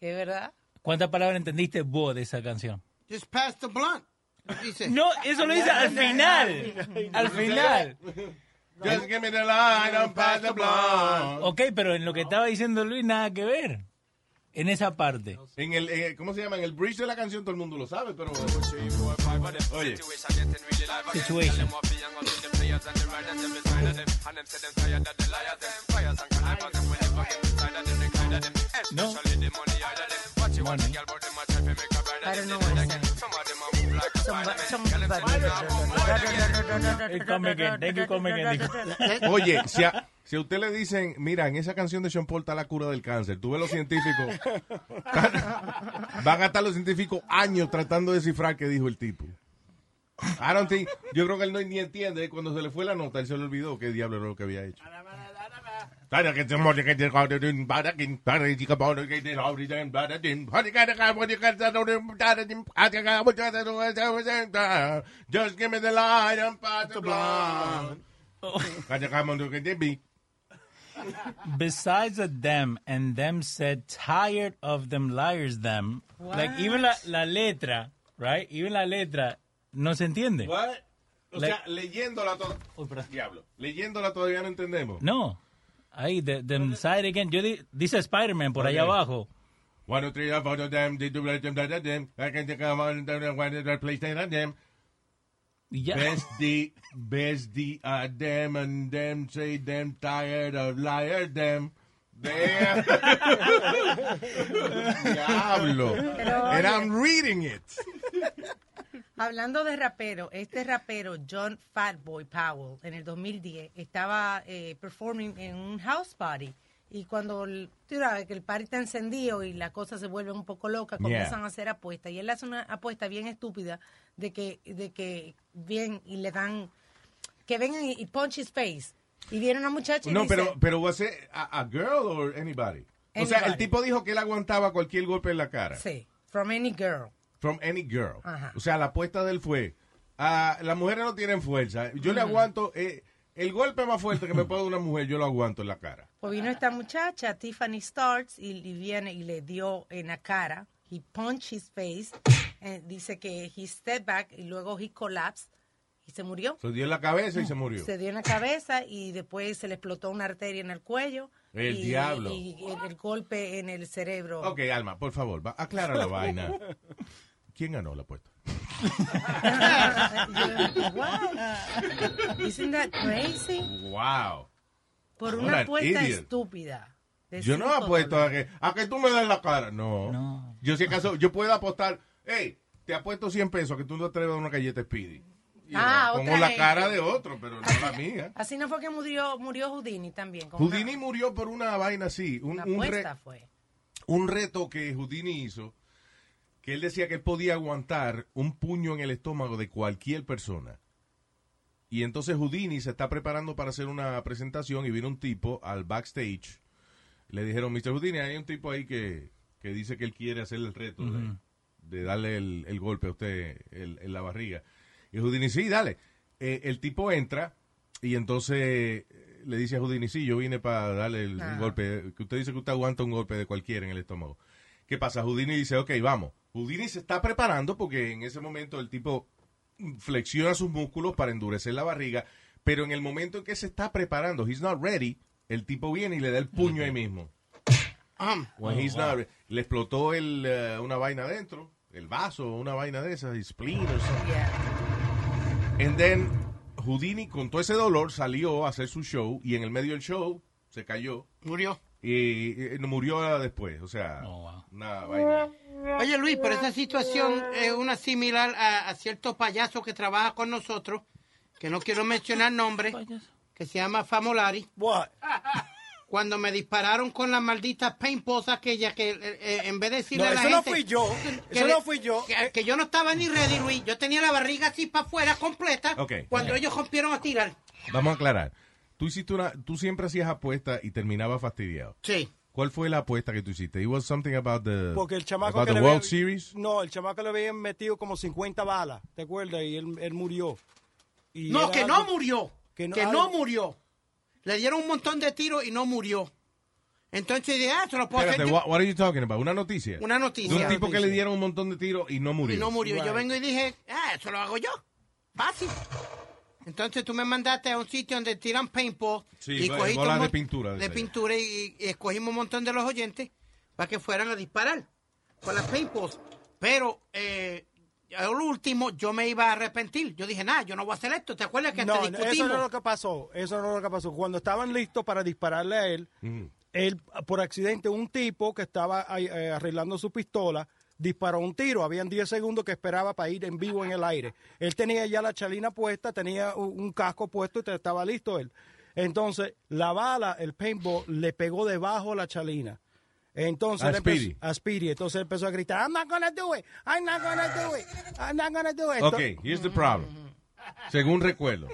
¿Es verdad? ¿Cuántas palabras entendiste vos de esa canción? Just pass the blunt. Dice. No, eso lo dice al final. Al final. Just give me the light pass the blunt. Ok, pero en lo que estaba diciendo Luis, nada que ver. En esa parte. En el, eh, ¿cómo se llama? En el bridge de la canción todo el mundo lo sabe, pero... Oye. Situation. No. Money. I don't know what Oye, si a, si usted le dicen, mira, en esa canción de Sean Paul está la cura del cáncer, tú ves los científicos, van a estar los científicos años tratando de descifrar qué dijo el tipo. I don't think, yo creo que él no ni entiende, cuando se le fue la nota, él se le olvidó qué diablo era lo que había hecho. Just give me the light and pass the blonde. Besides a them and them said tired of them liars them. Like even la, la letra, right? Even la letra no se entiende. What? O Like- sea, leyéndola to- Diablo. Leyéndola todavía no entendemos. No. Ahí, the, them side again. Yo di- dice Spider-Man por allá Ok. abajo. One, two, three, four of them, you let them, da, them, I can take them on, one, place, da, them. Best the, best the, uh, them, and them say them tired of liar, them. There. Diablo. And. I'm reading it. Hablando de rapero, este rapero John Fatboy Powell en el 2010 estaba eh, performing en un house party y cuando el- tú sabes que el party está encendido y la cosa se vuelve un poco loca, Yeah. comienzan a hacer apuestas y él hace una apuesta bien estúpida de que de que bien y le dan que vengan y, y punch his face y viene una muchacha y No, dice, pero, pero was it a, a girl or anybody? O sea, el Anybody. tipo dijo que él aguantaba cualquier golpe en la cara. sí, from any girl. From any girl. Ajá. O sea, la apuesta de él fue, ah, las mujeres no tienen fuerza. Yo le aguanto, eh, el golpe más fuerte que me puede dar una mujer, yo lo aguanto en la cara. Pues vino esta muchacha, Tiffany Starks, y, y viene y le dio en la cara. He punched his face. eh, dice que he stepped back y luego he collapsed y se murió. Se dio en la cabeza y se murió. Se dio en la cabeza y después se le explotó una arteria en el cuello. El y, diablo. Y el, el golpe en el cerebro. Ok, Alma, por favor, va, aclara la vaina. ¿Quién ganó la apuesta? What? Isn't that crazy? Wow. Por una apuesta idiot. estúpida. Yo no apuesto a que, a que tú me des la cara. No. Yo si acaso, yo puedo apostar, hey, te apuesto 100 pesos que tú no te atreves a una galleta Speedy. Ah, pongo otra la gente. cara de otro, pero no la mía. Así no fue que murió, murió Houdini también. con Houdini murió por una vaina así. Un, una, un re- apuesta fue. un reto que Houdini hizo, que él decía que él podía aguantar un puño en el estómago de cualquier persona. Y entonces Houdini se está preparando para hacer una presentación y vino un tipo al backstage. Le dijeron, Mr. Houdini, hay un tipo ahí que, que dice que él quiere hacer el reto de- darle el, el golpe a usted el- en la barriga. Y Houdini, sí, dale. Eh, el tipo entra y entonces eh, le dice a Houdini, sí, yo vine para darle el, el Ah. golpe. Que usted dice que usted aguanta un golpe de cualquiera en el estómago. ¿Qué pasa? Houdini dice, ok, vamos. Houdini se está preparando porque en ese momento el tipo flexiona sus músculos para endurecer la barriga, pero en el momento en que se está preparando, he's not ready, el tipo viene y le da el puño ahí mismo. When Oh, he's wow. not le explotó el, eh, una vaina adentro, el vaso, una vaina de esas, y spleen or something. And then Houdini con todo ese dolor salió a hacer su show y en el medio del show se cayó. Murió. Y, y murió después, o sea, una vaina. Oye Luis, pero esa situación es una similar a, a cierto payaso que trabaja con nosotros, que no quiero mencionar nombre, que se llama Famolari. Cuando me dispararon con las malditas paintballs aquellas que eh, eh, en vez de decirle No, a la eso no gente fui yo. que Eso no fui yo. Que, que yo no estaba ni ready, Luis. Yo tenía la barriga así para afuera completa Ok, cuando ellos rompieron a tirar. Vamos a aclarar. Tú hiciste una, tú siempre hacías apuestas y terminabas fastidiado. Sí. ¿Cuál fue la apuesta que tú hiciste? It was something about the, Porque el chamaco about que the le World habían- Series. No, el chamaco le habían metido como 50 balas, ¿te acuerdas? Y él, él murió. Y No, que no algo- murió. que Que no- no, algo- murió. Le dieron un montón de tiros y no murió. Entonces dije, ah, se lo puedo Espérate, hacer yo. what, what are you talking about? ¿Una noticia? Una noticia. De un tipo que Noticia. le dieron Entonces tú me mandaste a un sitio donde tiran paintball. Sí, y un de pintura, De dice. pintura y, y escogimos un montón de los oyentes para que fueran a disparar con las paintballs. Pero eh, al último yo me iba a arrepentir. Yo dije, nada, yo no voy a hacer esto. ¿Te acuerdas que No, hasta no, discutimos? eso no es lo que pasó. Eso no es lo que pasó. Cuando estaban listos para dispararle a él, él, por accidente, un tipo que estaba eh, arreglando su pistola disparó un tiro. Habían 10 segundos que esperaba para ir en vivo en el aire. Él tenía ya la chalina puesta, tenía un, casco puesto y estaba listo él. Entonces, la bala, el paintball, le pegó debajo de la chalina. Entonces, A Speedy. a Speedy. Entonces él empezó a gritar, I'm not gonna do it, I'm not gonna do it, I'm not gonna do it. Ok, here's the problem. Según recuerdo.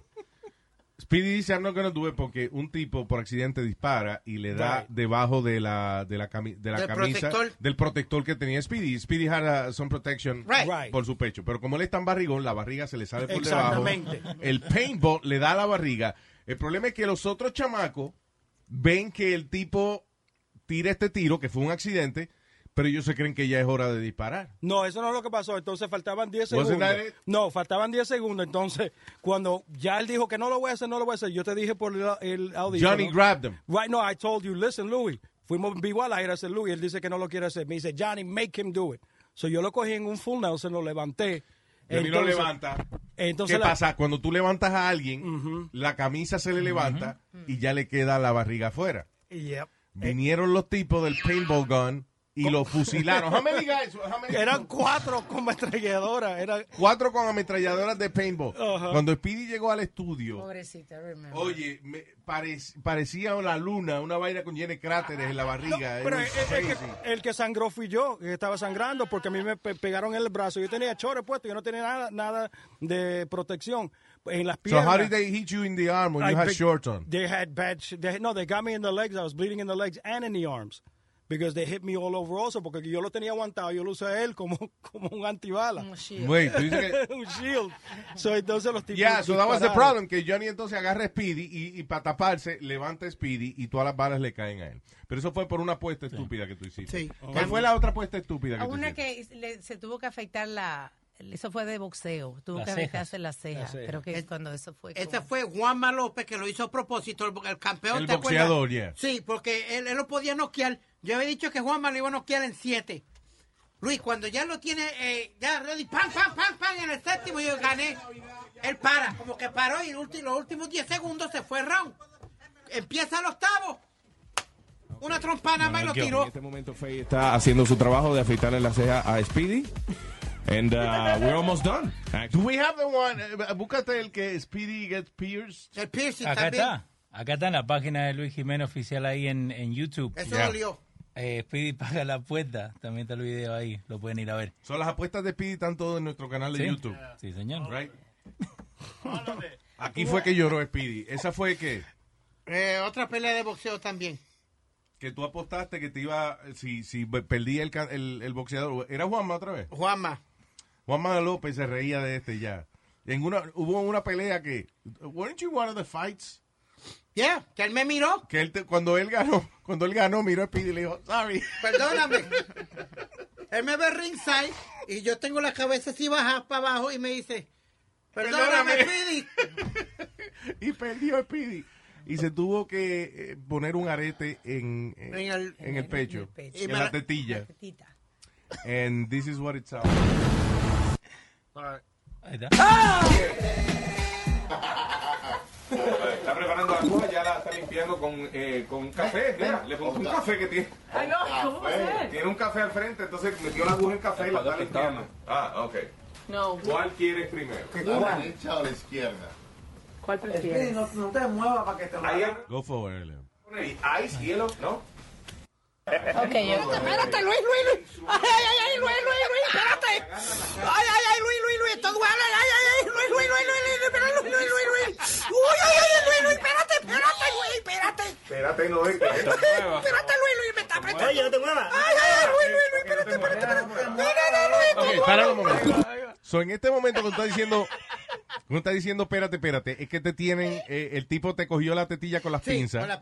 Speedy dice I'm not gonna do it porque un tipo por accidente dispara y le da Right. debajo de la de la, cami- de la Del camisa protector. del protector que tenía Speedy. Speedy had uh, some protection Right. Por su pecho, pero como él es tan barrigón, la barriga se le sale por debajo. Exactamente. El paintball le da a la barriga. El problema es que los otros chamacos ven que el tipo tira este tiro, que fue un accidente, pero ellos se creen que ya es hora de disparar. No, eso no es lo que pasó. Entonces faltaban 10 Wasn't segundos. No, faltaban 10 segundos. Entonces, cuando ya él dijo que no lo voy a hacer, no lo voy a hacer, yo te dije por el, el audífono. Johnny grabbed him. Right, no, I told you, listen, Louis. Fuimos vivo al aire a hacer Louis. Él dice que no lo quiere hacer. Me dice, Johnny, make him do it. So yo lo cogí en un full Nelson, lo levanté. Johnny lo levanta. Entonces ¿Qué la- pasa? Cuando tú levantas a alguien, la camisa se le levanta y ya le queda la barriga afuera. Yep. Vinieron los tipos del paintball gun y lo fusilaron. Guys? How many- Eran cuatro con ametralladora. Era... Cuatro con ametralladoras de paintball. Cuando Speedy llegó al estudio, Pobrecita, remember. oye, me parec- parecía la luna, una vaina con llena de cráteres en la barriga. It Pero es que el que sangró fui yo, que estaba sangrando porque a mí me pe- pegaron en el brazo. Yo tenía chores puesto, yo no tenía nada, nada de protección en las So piernas. how did they hit you in the arm when you I had pick- shorts on? They had bad. They, no, they got me in the legs. I was bleeding in the legs and in the arms because they hit me all over also porque yo lo tenía aguantado. Yo lo usé a él como como un antibala. Wait, tú dices que- un shield. So entonces los tipos. Yeah, so that was the problem, que Johnny entonces agarra a Speedy y, y para taparse levanta a Speedy y todas las balas le caen a él. Pero eso fue por una apuesta estúpida que tú hiciste. Sí. ¿Cuál fue la otra apuesta estúpida que tú una hiciste? que le- se tuvo que afeitar la... Eso fue de boxeo. Tuvo Las que cejas. afeitarse las cejas. Las cejas. Creo que es cuando eso fue. Ese como- fue Juanma López que lo hizo a propósito, el, el campeón. El ¿te boxeador, yeah. Sí, porque él, él lo podía noquear. Yo había dicho que Juanma lo iba a noquear en siete. Luis, cuando ya lo tiene, eh, ya ready, pam, pam, pam, pam, en el séptimo yo gané. Él para, como que paró y los últimos 10 segundos se fue round. Empieza el octavo. Una trompana más y lo tiró. En este momento Faye está haciendo su trabajo de afeitarle la ceja a Speedy. And uh, we're almost done. Do we have the one? eh, búscate el que Speedy gets pierced. El piercing Acá también. está. Acá está en la página de Luis Jiménez oficial ahí en, en YouTube. Eso dolió. Eh, Speedy paga la apuesta. También está el video ahí. Lo pueden ir a ver. Son las apuestas de Speedy están todas en nuestro canal de Sí. YouTube. Sí, señor. Right? Aquí fue que lloró Speedy. Esa fue que Eh, otra pelea de boxeo también. que tú apostaste que te iba si si perdía el, el, el boxeador. ¿Era Juanma otra vez? Juanma. Juanma López se reía de este ya. En una hubo una pelea que weren't you one of the fights? Yeah, que él me miró. Que él te- cuando él ganó, cuando él ganó miró a Speedy y le dijo, "Sorry." Perdóname. él me ve ringside y yo tengo la cabeza así baja para abajo y me dice, perdóname, Perdóname. Speedy. y perdió Speedy. Y se tuvo que eh, poner un arete en, en, En el- en el pecho, Y en la la- tetilla. And this is what it sounds. Ahí está. Está preparando la toalla, ya la está limpiando con, eh, con café. Mira, le puso un café que tiene. Ay, no, ¿cómo va a ser? Tiene un café al frente, entonces metió la aguja en café y la está limpiando. Ah, ok. No. ¿Cuál quieres primero? ¿A la derecha o a la izquierda? ¿Cuál prefieres? no, no te muevas para que te Ahí Go for it, Leo. ice, hielo, ¿no? Ok, yo- Espérate, Luis, Luis, Luis. Ay, ay, ay, Luis, Luis, Luis, espérate. Ay, ay, ay, Luis, Luis, Luis, esto duele. Ay, ay, ay, Luis, Luis, Luis, Luis, Luis, espérate, Luis, Luis, Luis, Luis. Uy, ay, ay, Luis, Luis, espérate, espérate, Luis, espérate. Espérate, no es que Espérate, Luis, Luis, me está apretando. Ay, no te muevas. Ay, ay, Luis, Luis, Luis, espérate, espérate, espérate. No, no, no, Luis, Ok, para un momento. So, en este momento cuando está diciendo, cuando está diciendo, espérate, espérate, es que te tienen, eh, el tipo te cogió la tetilla con las Sí, pinzas. con la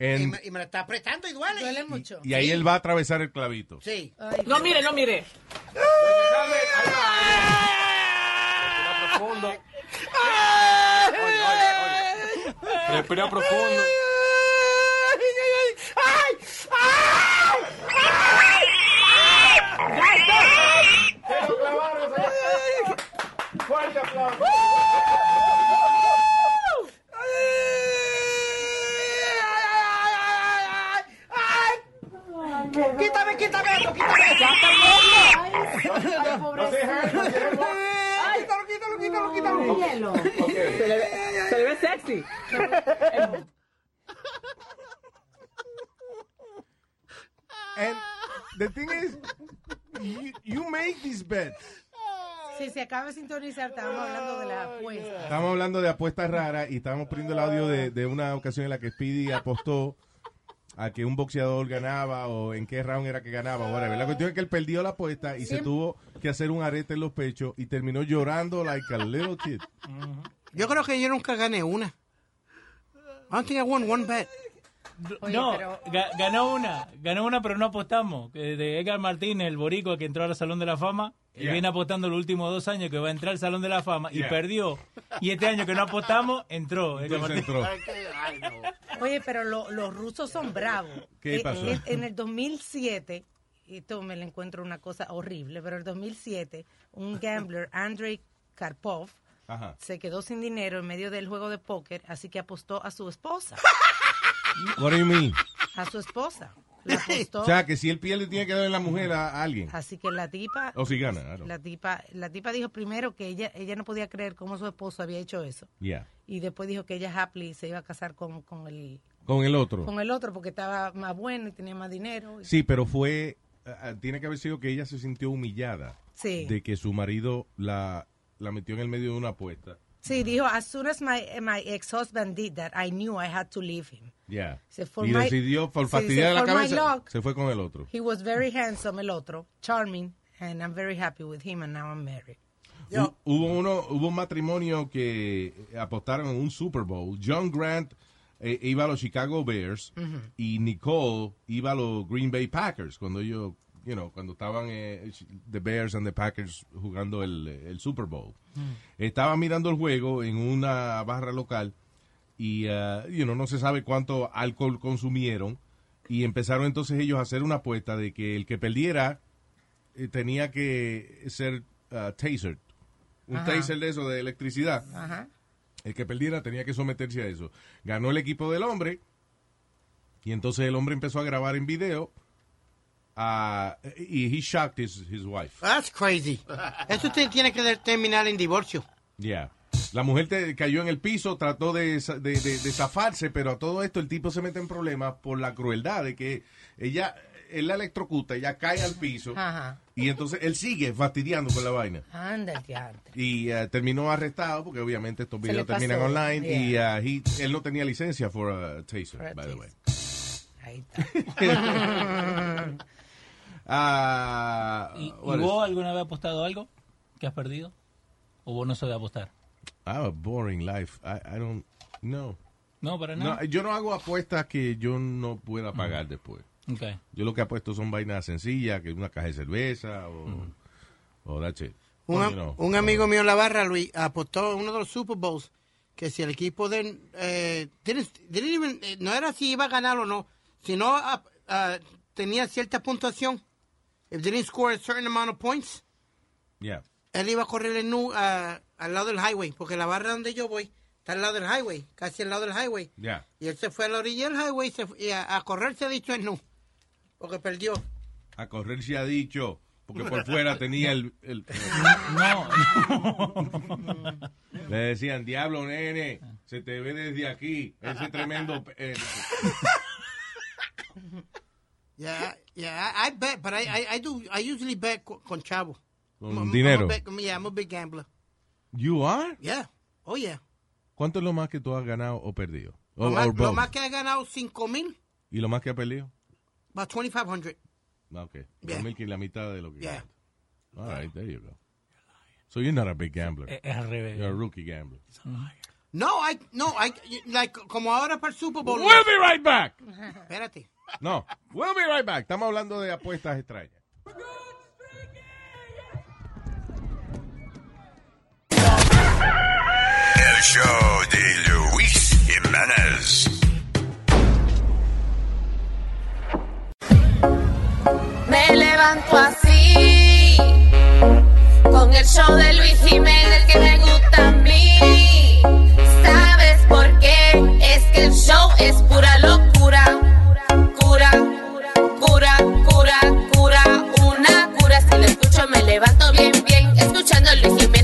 Y me, y me la está apretando y duele. Duele mucho. y ahí él va a atravesar el clavito. Sí. No mire, no mire. profundo. Respira profundo. Fuerte aplauso. Quítame, quítame eso, quítame eso. Deja. Ay, quítalo, quítalo, quítalo, quítalo. Hielo. Se le ve, se le ve sexy. And the thing is, you, you make these bets. Si se acaba de sintonizar, estábamos hablando de la apuesta. Estamos hablando de apuestas raras y estábamos poniendo el audio de, de una ocasión en la que Speedy apostó a que un boxeador ganaba o en qué round era que ganaba. whatever. La cuestión es que él perdió la apuesta y se tuvo que hacer un arete en los pechos y terminó llorando like a little kid. Yo creo que yo nunca gané una. I don't think I won one bet. No, ga- ganó una, ganó una, pero no apostamos. que De Edgar Martínez, el boricua que entró al Salón de la Fama, y Yeah. viene apostando los últimos dos años que va a entrar al Salón de la Fama y Yeah. perdió. Y este año que no apostamos, entró. Martínez. Oye, pero lo- los rusos son bravos. ¿Qué Eh, pasó? eh, En, el 2007, y esto me lo encuentro una cosa horrible, pero en el 2007, un gambler, Andrei Karpov, Ajá. se quedó sin dinero en medio del juego de póker, así que apostó a su esposa. What do you mean? A su esposa. La apostó. O sea, que si él pierde tiene que darle la mujer a, alguien. Así que la tipa, O si gana, claro. la tipa, la tipa dijo primero que ella, ella no podía creer cómo su esposo había hecho eso. Yeah. Y después dijo que ella happily se iba a casar con, con el Con el otro. con el otro porque estaba más bueno y tenía más dinero. Sí, pero fue, ah, tiene que haber sido que ella se sintió humillada Sí. de que su marido la, la metió en el medio de una apuesta. Sí, dijo, as soon as my, my ex-husband did that, I knew I had to leave him. Yeah. Se Y decidió, por fastidiar la cabeza, luck. se fue con el otro. He was very handsome, el otro, charming, and I'm very happy with him, and now I'm married. Hu- Hubo uno, hubo un matrimonio que apostaron en un Super Bowl. John Grant eh, iba a los Chicago Bears y Nicole iba a los Green Bay Packers cuando ellos, you know, cuando estaban eh, the Bears and the Packers jugando el, el Super Bowl. Estaba mirando el juego en una barra local y, uh, you know, no se sabe cuánto alcohol consumieron y empezaron entonces ellos a hacer una apuesta de que el que perdiera eh, tenía que ser uh, tasered. Un Ajá. taser de eso, de electricidad. Ajá. El que perdiera tenía que someterse a eso. Ganó el equipo del hombre y entonces el hombre empezó a grabar en video ah, y he shocked his, his wife. That's crazy. Eso tiene que terminar en divorcio. Yeah. La mujer te- cayó en el piso, trató de, de, de- de zafarse, pero a todo esto el tipo se mete en problemas por la crueldad de que ella, él la electrocuta, ella cae al piso Ajá. y entonces él sigue fastidiando con la vaina. Anda. Y eh, terminó arrestado porque obviamente estos videos terminan online y uh, he- él no tenía licencia for a taser, For a by the way. Ahí está. Ah, ¿Y, y vos alguna vez apostado algo que has perdido? ¿O vos no de apostar? I have a boring life. I, I don't no. No, para nada. No, yo no hago apuestas que yo no pueda pagar después. Okay. Yo lo que apuesto son vainas sencillas, que una caja de cerveza o, o that's it. Un, You know. un amigo mío en la barra, Luis, apostó en uno de los Super Bowls que si el equipo de... Eh, didn't- didn't even- eh, no era si iba a ganar o no, sino ah, ah, tenía cierta puntuación. If they didn't score a certain amount of points, Yeah. él iba a correr en nu, ah, al lado del highway, porque la barra donde yo voy está al lado del highway, casi al lado del highway. Yeah. Y él se fue a la orilla del highway y, se fue- y a, a correr se ha dicho en nu, porque perdió. A correr se ha dicho, porque por fuera tenía el... el- No, Le decían, diablo, nene, se te ve desde aquí, ese tremendo... eh, Yeah, yeah, I, I bet, but I, I, I do, I usually bet con, con chavo. Con I'm- I'm a dinero. yeah, I'm a big gambler. You are? Yeah, oh yeah. ¿Cuánto es lo más que tú has ganado o perdido? O, Lo más, lo más que he ganado, 5 mil, ¿Y lo más que has perdido? about 2,500. Ah, Ok, Yeah. 2000 que es la mitad de lo que Yeah. All right, there you go. So you're not a big gambler. Es- es al revés. You're a rookie gambler. No, I, no, I, like, como ahora para el Super Bowl. We'll be right back. Espérate. No, we'll be right back. Estamos hablando de apuestas extrañas. el show de Luis Jiménez. Me levanto así, con el show de Luis Jiménez que me gusta a mí. ¿Sabes por qué? Es que el show es pura locura. Cura, cura, cura, cura, una cura. Si lo escucho me levanto bien, bien, escuchando a Luis Jiménez.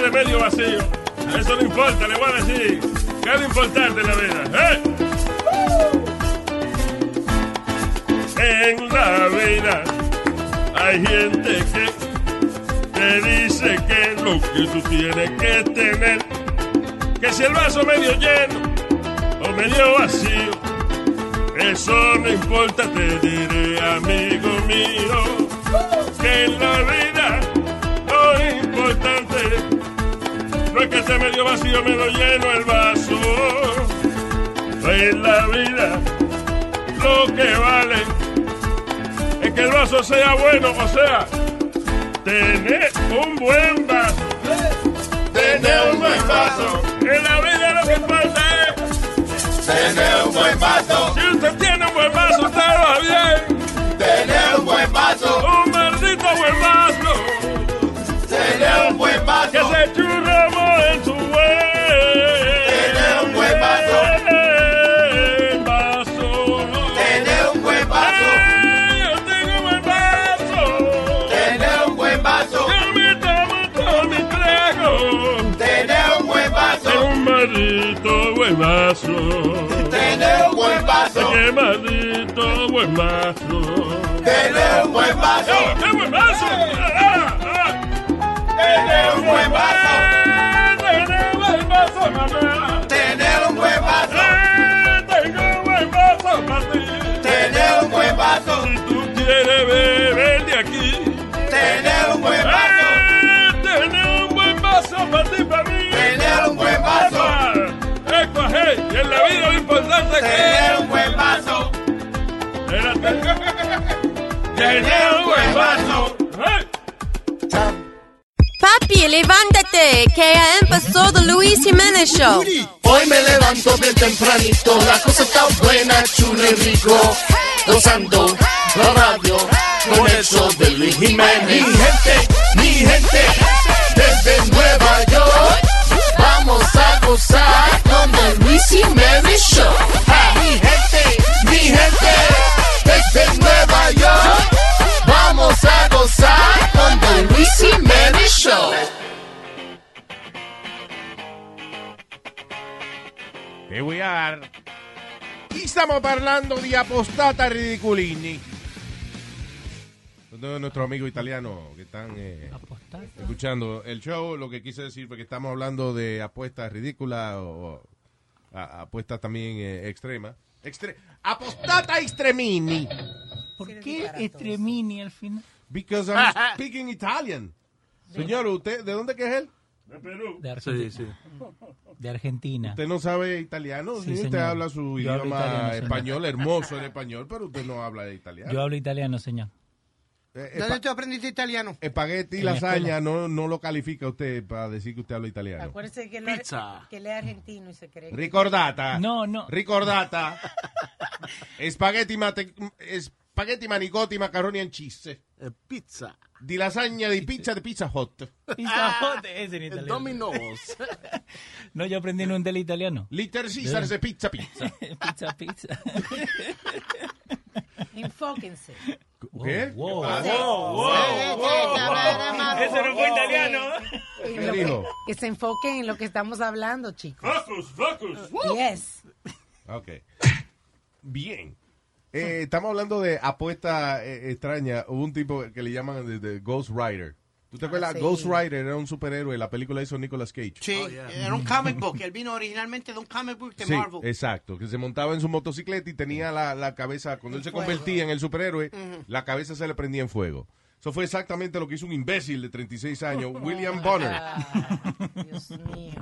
De medio vacío. Eso no importa, le voy a decir. ¿Qué es lo importante en la vida? ¿eh? En la vida hay gente que te dice que lo que tú tienes que tener, que si el vaso medio lleno o medio vacío, eso no importa, te diré, amigo mío, que en la vida lo importante no es que esté medio vacío, medio lleno el vaso. En la vida lo que vale es que el vaso sea bueno, o sea, tener un buen vaso. Tener un buen vaso. En la vida lo que importa es Tener un buen vaso. Si usted tiene un buen vaso, usted vaso. Qué maldito buen vaso. Tener un buen vaso. ¡Oh, ¡Qué buen vaso! Ah, ah. Tener un buen vaso. Tener un buen vaso, mamá. Tener un buen vaso. Eh, Tengo un buen vaso para ti. Tener un buen vaso. Y en la vida lo importante es que Tener un buen vaso. Tener un buen vaso. Papi, levántate, que ya empezó The Luis Jiménez Show. Hoy me levanto bien tempranito, la cosa está buena, chulo y rico. Gozando la radio con el show de Luis Jiménez. Mi gente, mi gente, desde Nueva York, a gozar con el Luis Jiménez Show. Ah, Mi gente, mi gente, desde Nueva York, vamos a gozar con el Luis Jiménez Show. Here we are. Y stiamo parlando di apostata ridiculini. Todos nuestros amigos italianos que están eh, escuchando el show, lo que quise decir fue que estamos hablando de apuestas ridículas o, a- apuestas también eh, extremas. Extre apostata extremini. ¿Por qué Estremini al final? Because I'm speaking Italian. Señor, ¿usted de dónde que es él? De Perú. De Argentina. De Argentina. ¿Usted no sabe italiano? Sí, Sí, usted habla su Yo idioma italiano, español, hermoso en español, pero usted no habla de italiano. Yo hablo italiano, señor. Eh, ¿Dónde espa- tú aprendiste italiano? espagueti y lasaña no, no lo califica usted para decir que usted habla italiano. Acuérdese que él, es- que él es argentino y se cree. que- Ricordata. No, no. Ricordata. Spaghetti, mate, spaghetti manicotti, macaroni and cheese. pizza. Di lasagna di pizza di pizza hot. Pizza Hut, ese en italiano. Domino's. No, yo aprendí en un del italiano. Little Caesars de pizza pizza. pizza, pizza. Enfóquense. ¿Qué? Wow, Ah, wow, wow, wow. Ese no fue italiano. ¿Qué dijo? Que se enfoquen en lo que estamos hablando, chicos. Focus, focus. Yes. Ok. Bien. Eh, estamos hablando de apuesta eh, extraña. Hubo un tipo que le llaman de, de Ghost Rider. ¿Tú te acuerdas? sí. Ghost Rider era un superhéroe. La película hizo Nicolas Cage. Sí, era un comic book. Él vino originalmente de un comic book de Sí, Marvel. exacto. Que se montaba en su motocicleta y tenía la, la cabeza, cuando él se convertía en el superhéroe, la cabeza se le prendía en fuego. Eso fue exactamente lo que hizo un imbécil de 36 años, William Bonner,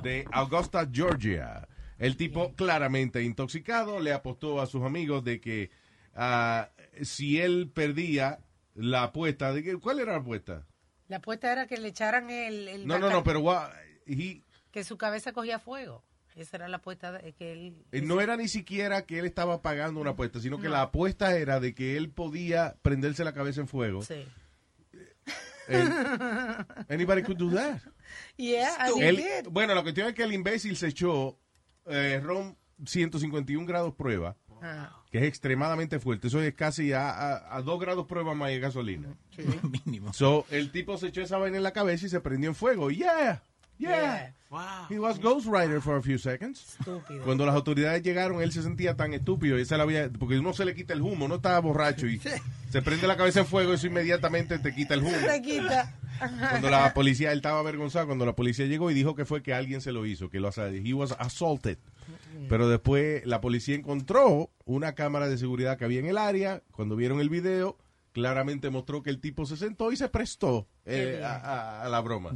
de Augusta, Georgia. El tipo claramente intoxicado le apostó a sus amigos de que ah, si él perdía la apuesta, de que, ¿cuál era la apuesta? La apuesta era que le echaran el... el No, no, no, pero what- he- Que su cabeza cogía fuego. Esa era la apuesta de- que él... eh, no era ni siquiera que él estaba pagando una apuesta, sino que No. la apuesta era de que él podía prenderse la cabeza en fuego. Sí. And anybody could do that. Yeah, Él- did. bueno, la cuestión es que el imbécil se echó eh, ron 151 grados prueba, Ah. que es extremadamente fuerte. Eso es casi a, a, a 2 grados prueba más de gasolina. Mínimo. So, el tipo se echó esa vaina en la cabeza y se prendió en fuego. Yeah, yeah. He was Ghost Rider for a few seconds. Estúpido. Cuando las autoridades llegaron, él se sentía tan estúpido. Y esa la había, porque uno se le quita el humo, no estaba borracho y se prende la cabeza en fuego, eso inmediatamente te quita el humo. Se quita. Cuando la policía, él estaba avergonzado cuando la policía llegó y dijo que fue que alguien se lo hizo, que lo asa- he was assaulted. Pero después la policía encontró una cámara de seguridad que había en el área. Cuando vieron el video, claramente mostró que el tipo se sentó y se prestó eh, a, a- a la broma.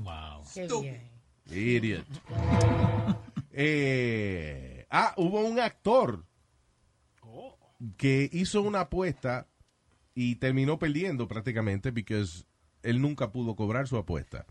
Qué bien. Idiot. Eh, ah, hubo un actor que hizo una apuesta y terminó perdiendo prácticamente porque él nunca pudo cobrar su apuesta.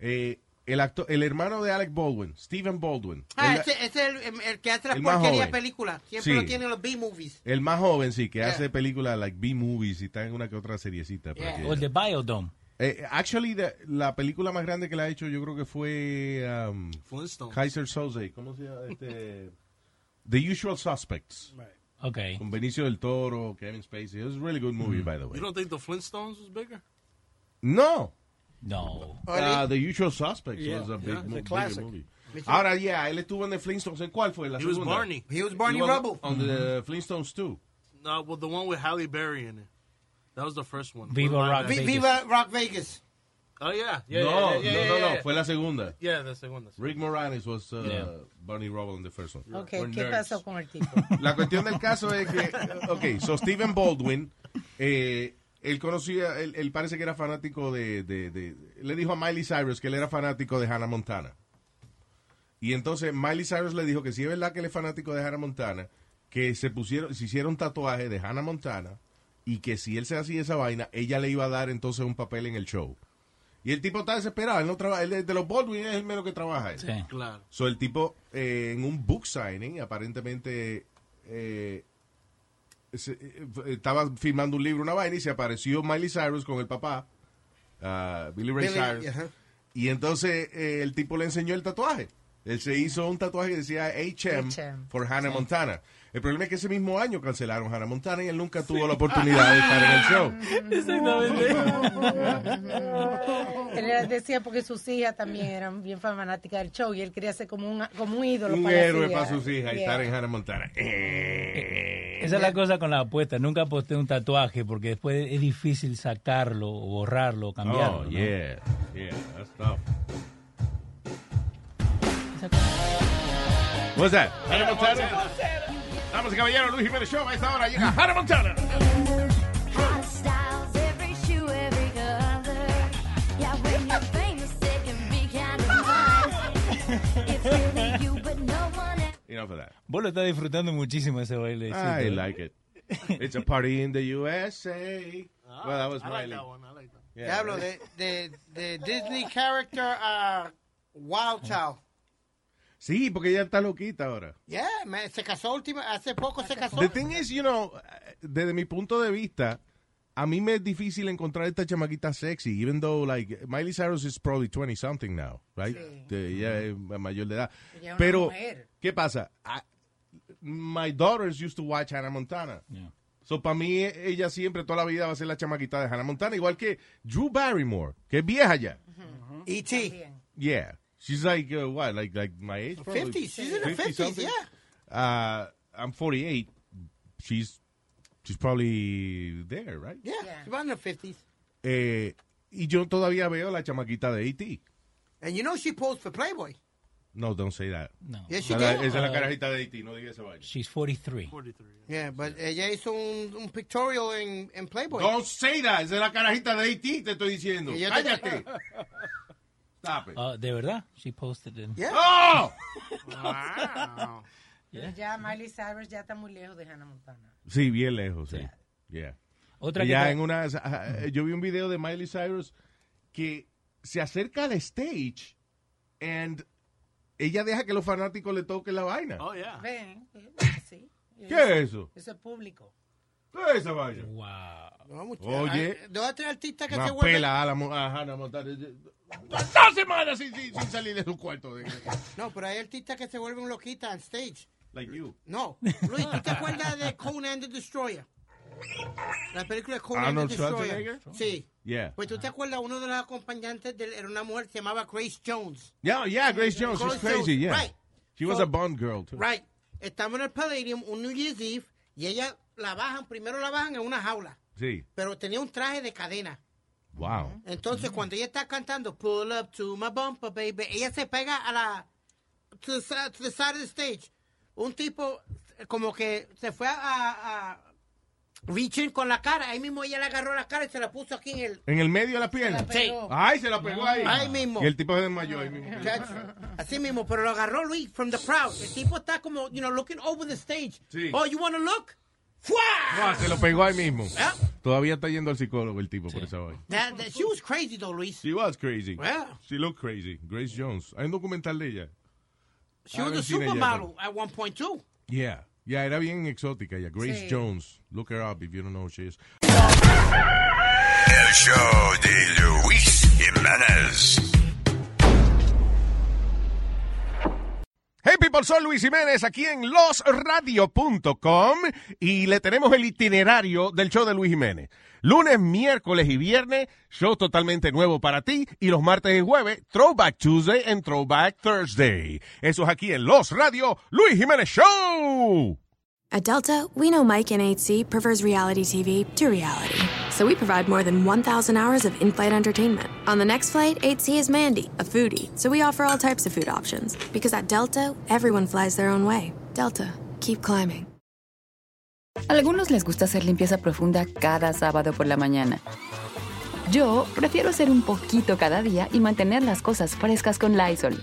Eh, el, actor, el hermano de Alec Baldwin, Stephen Baldwin, Ah, el, ese, ese es el, el que hace las porquerías películas. Siempre Sí. lo tienen los B-movies. el más joven, sí, que Yeah. hace películas like B-movies y está en una que otra seriecita. aquí. O el de Biodome. Eh, actually, the- la película más grande que le ha hecho yo creo que fue um, Flintstones. Kaiser Soze. ¿Cómo se llama? Este, The Usual Suspects. Ok. Con Benicio del Toro, Kevin Spacey. It was a really good movie, by the way. You don't think the Flintstones was bigger? No. No. Uh, the Usual Suspects Yeah, was a big, yeah, it's a mo- bigger classic. movie. Me too. Ahora, yeah, él estuvo en The Flintstones. ¿En cuál fue? ¿La He was segunda? Barney. He was Barney He was Rubble. On the Flintstones 2. No, well, the one with Halle Berry in it. That was the first one. Viva With Rock live Vi- action. Viva Rock Vegas. Oh, yeah. yeah no, yeah, yeah, no, yeah, no, yeah, no. Fue la segunda. Yeah, the segunda. Rick Moranis was uh, Yeah. Barney Rubble in the first one. Ok, We're ¿qué nerds. pasó con el tipo? La cuestión del caso es que, ok, so Stephen Baldwin, eh, él conocía, él, él parece que era fanático de, de- de- le dijo a Miley Cyrus que él era fanático de Hannah Montana. Y entonces Miley Cyrus le dijo que si es verdad que él es fanático de Hannah Montana, que se pusieron, se hicieron un tatuaje de Hannah Montana y que si él se hacía esa vaina, ella le iba a dar entonces un papel en el show. Y el tipo está desesperado, él no trabaja, él es de los Baldwin es el menos que trabaja. él. Sí. Claro. So, el tipo, eh, en un book signing, aparentemente eh, estaba firmando un libro, una vaina, y se apareció Miley Cyrus con el papá, ah, Billy Ray Billy, Cyrus. ajá. Y entonces eh, el tipo le enseñó el tatuaje. Él se hizo un tatuaje que decía HM HM. for Hannah Montana. El problema es que ese mismo año cancelaron Hannah Montana y él nunca tuvo la oportunidad de estar en el show. Él era- decía porque sus hijas también eran bien fanáticas del show y él quería ser como un, como un ídolo Un para héroe para sus hijas y Yeah. estar en Hannah Montana. Esa es la cosa con la apuesta. Nunca aposté un tatuaje porque después es difícil sacarlo, o borrarlo, o cambiarlo. Oh, ¿no? yeah. Yeah, that's tough. What's that? Hannah Montana. Damas y caballeros, Luis Jiménez Show. A esta hora llega Hannah Montana. Enough of that. Vos lo estás disfrutando muchísimo ese baile. I sí, like it. It's a party in the USA. well, that was I like that one. I like that. Yeah, Diablo, right? de, de, de Disney character a Wild Child. Sí, porque ella está loquita ahora. Yeah, me- se casó última, hace poco se casó. The thing is, you know, desde mi punto de vista, a mí me es difícil encontrar esta chamaquita sexy, even though, like, Miley Cyrus is probably 20 something now, right? De- Ella es mayor de edad. Ella es una Pero, mujer. ¿qué pasa? I- my daughters used to watch Hannah Montana. So, para mí, ella siempre, toda la vida, va a ser la chamaquita de Hannah Montana, igual que Drew Barrymore, que es vieja ya. E.T. Yeah. She's like, uh, what, like, like my age? probably? 50s. She's in her 50s, something? yeah. Uh, I'm 48. She's, she's probably there, right? Yeah, she's about in her 50s. Eh, y yo todavía veo la chamaquita de E.T. And you know she posed for Playboy. No, don't say that. No. Yes, she did. esa es la Uh, carajita de Haití, no diga esa vaina. She's 43. Yeah, but ella hizo un, un pictorial en, en Playboy. Don't say that. Esa es la carajita de Haití, te estoy diciendo. Cállate. Stop it. Uh, ¿De verdad? She posted it. Yeah. ¡Oh! Wow. Yeah. Ya Miley Cyrus ya está muy lejos de Hannah Montana. Sí, bien lejos, sí. Yeah. Otra ya que- en una, ah, yo vi un video de Miley Cyrus que se acerca al stage and ella deja que los fanáticos le toquen la vaina. Oh, yeah. Ven, ven, sí. ¿Qué es eso? Eso es público. ¿Qué es esa vaina? Wow. No. Oye. Hay dos o tres artistas que se vuelven... pela a, la, a Hannah Montana. Dos semanas sin, sin, sin salir de su cuarto. de- No, pero hay artistas que se vuelven loquitas on stage. Like you. No. Luis, ¿tú te acuerdas de Conan the Destroyer? La película de Conan Arnold the Destroyer. Sí. Yeah. Pues tú te acuerdas, uno de los acompañantes de él era una mujer que se llamaba Grace Jones. Yeah, yeah, Grace Jones. She's Grace crazy, Jones, yeah. Right. She was So- a Bond girl, too. Right. Estamos en el Palladium un New Year's Eve y ella la bajan, primero la bajan en una jaula, Sí. pero tenía un traje de cadena. Wow. Entonces, cuando ella está cantando Pull up to my bumper, baby, ella se pega a la to the, side, to the side of the stage. Un tipo eh, como que se fue a, a, con la cara. Ahí mismo ella le agarró la cara y se la puso aquí en el... ¿En el medio de la pierna? La Sí. Ay, se la pegó ahí. Ahí mismo. Y el tipo se desmayó ahí mismo. Así mismo, pero lo agarró Luis from the crowd. El tipo está como, you know, looking over the stage. Sí. Oh, you want to look? Ah, se lo pegó ahí mismo. Yeah. Todavía está yendo al psicólogo el tipo por esa vaina. That, that- she was crazy though, Luis. She was crazy. Yeah. She looked crazy. Grace Jones. Hay un documental de ella. She was a supermodel at one point too. Yeah. Yeah, era bien exótica ella. Grace Sí. Jones. Look her up if you don't know who she is. El show de Luis Jiménez. Hey people, soy Luis Jiménez aquí en losradio.com y le tenemos el itinerario del show de Luis Jiménez. Lunes, miércoles y viernes, show totalmente nuevo para ti y los martes y jueves, Throwback Tuesday and Throwback Thursday. Eso es aquí en Los Radio, Luis Jiménez Show. At Delta, we know Mike in 8C prefers reality TV to reality. So we provide more than 1,000 hours of in flight entertainment. On the next flight, 8C is Mandy, a foodie. So we offer all types of food options. Because at Delta, everyone flies their own way. Delta, keep climbing. Algunos les gusta hacer limpieza profunda cada sábado por la mañana. Yo prefiero hacer un poquito cada día y mantener las cosas frescas con Lysol.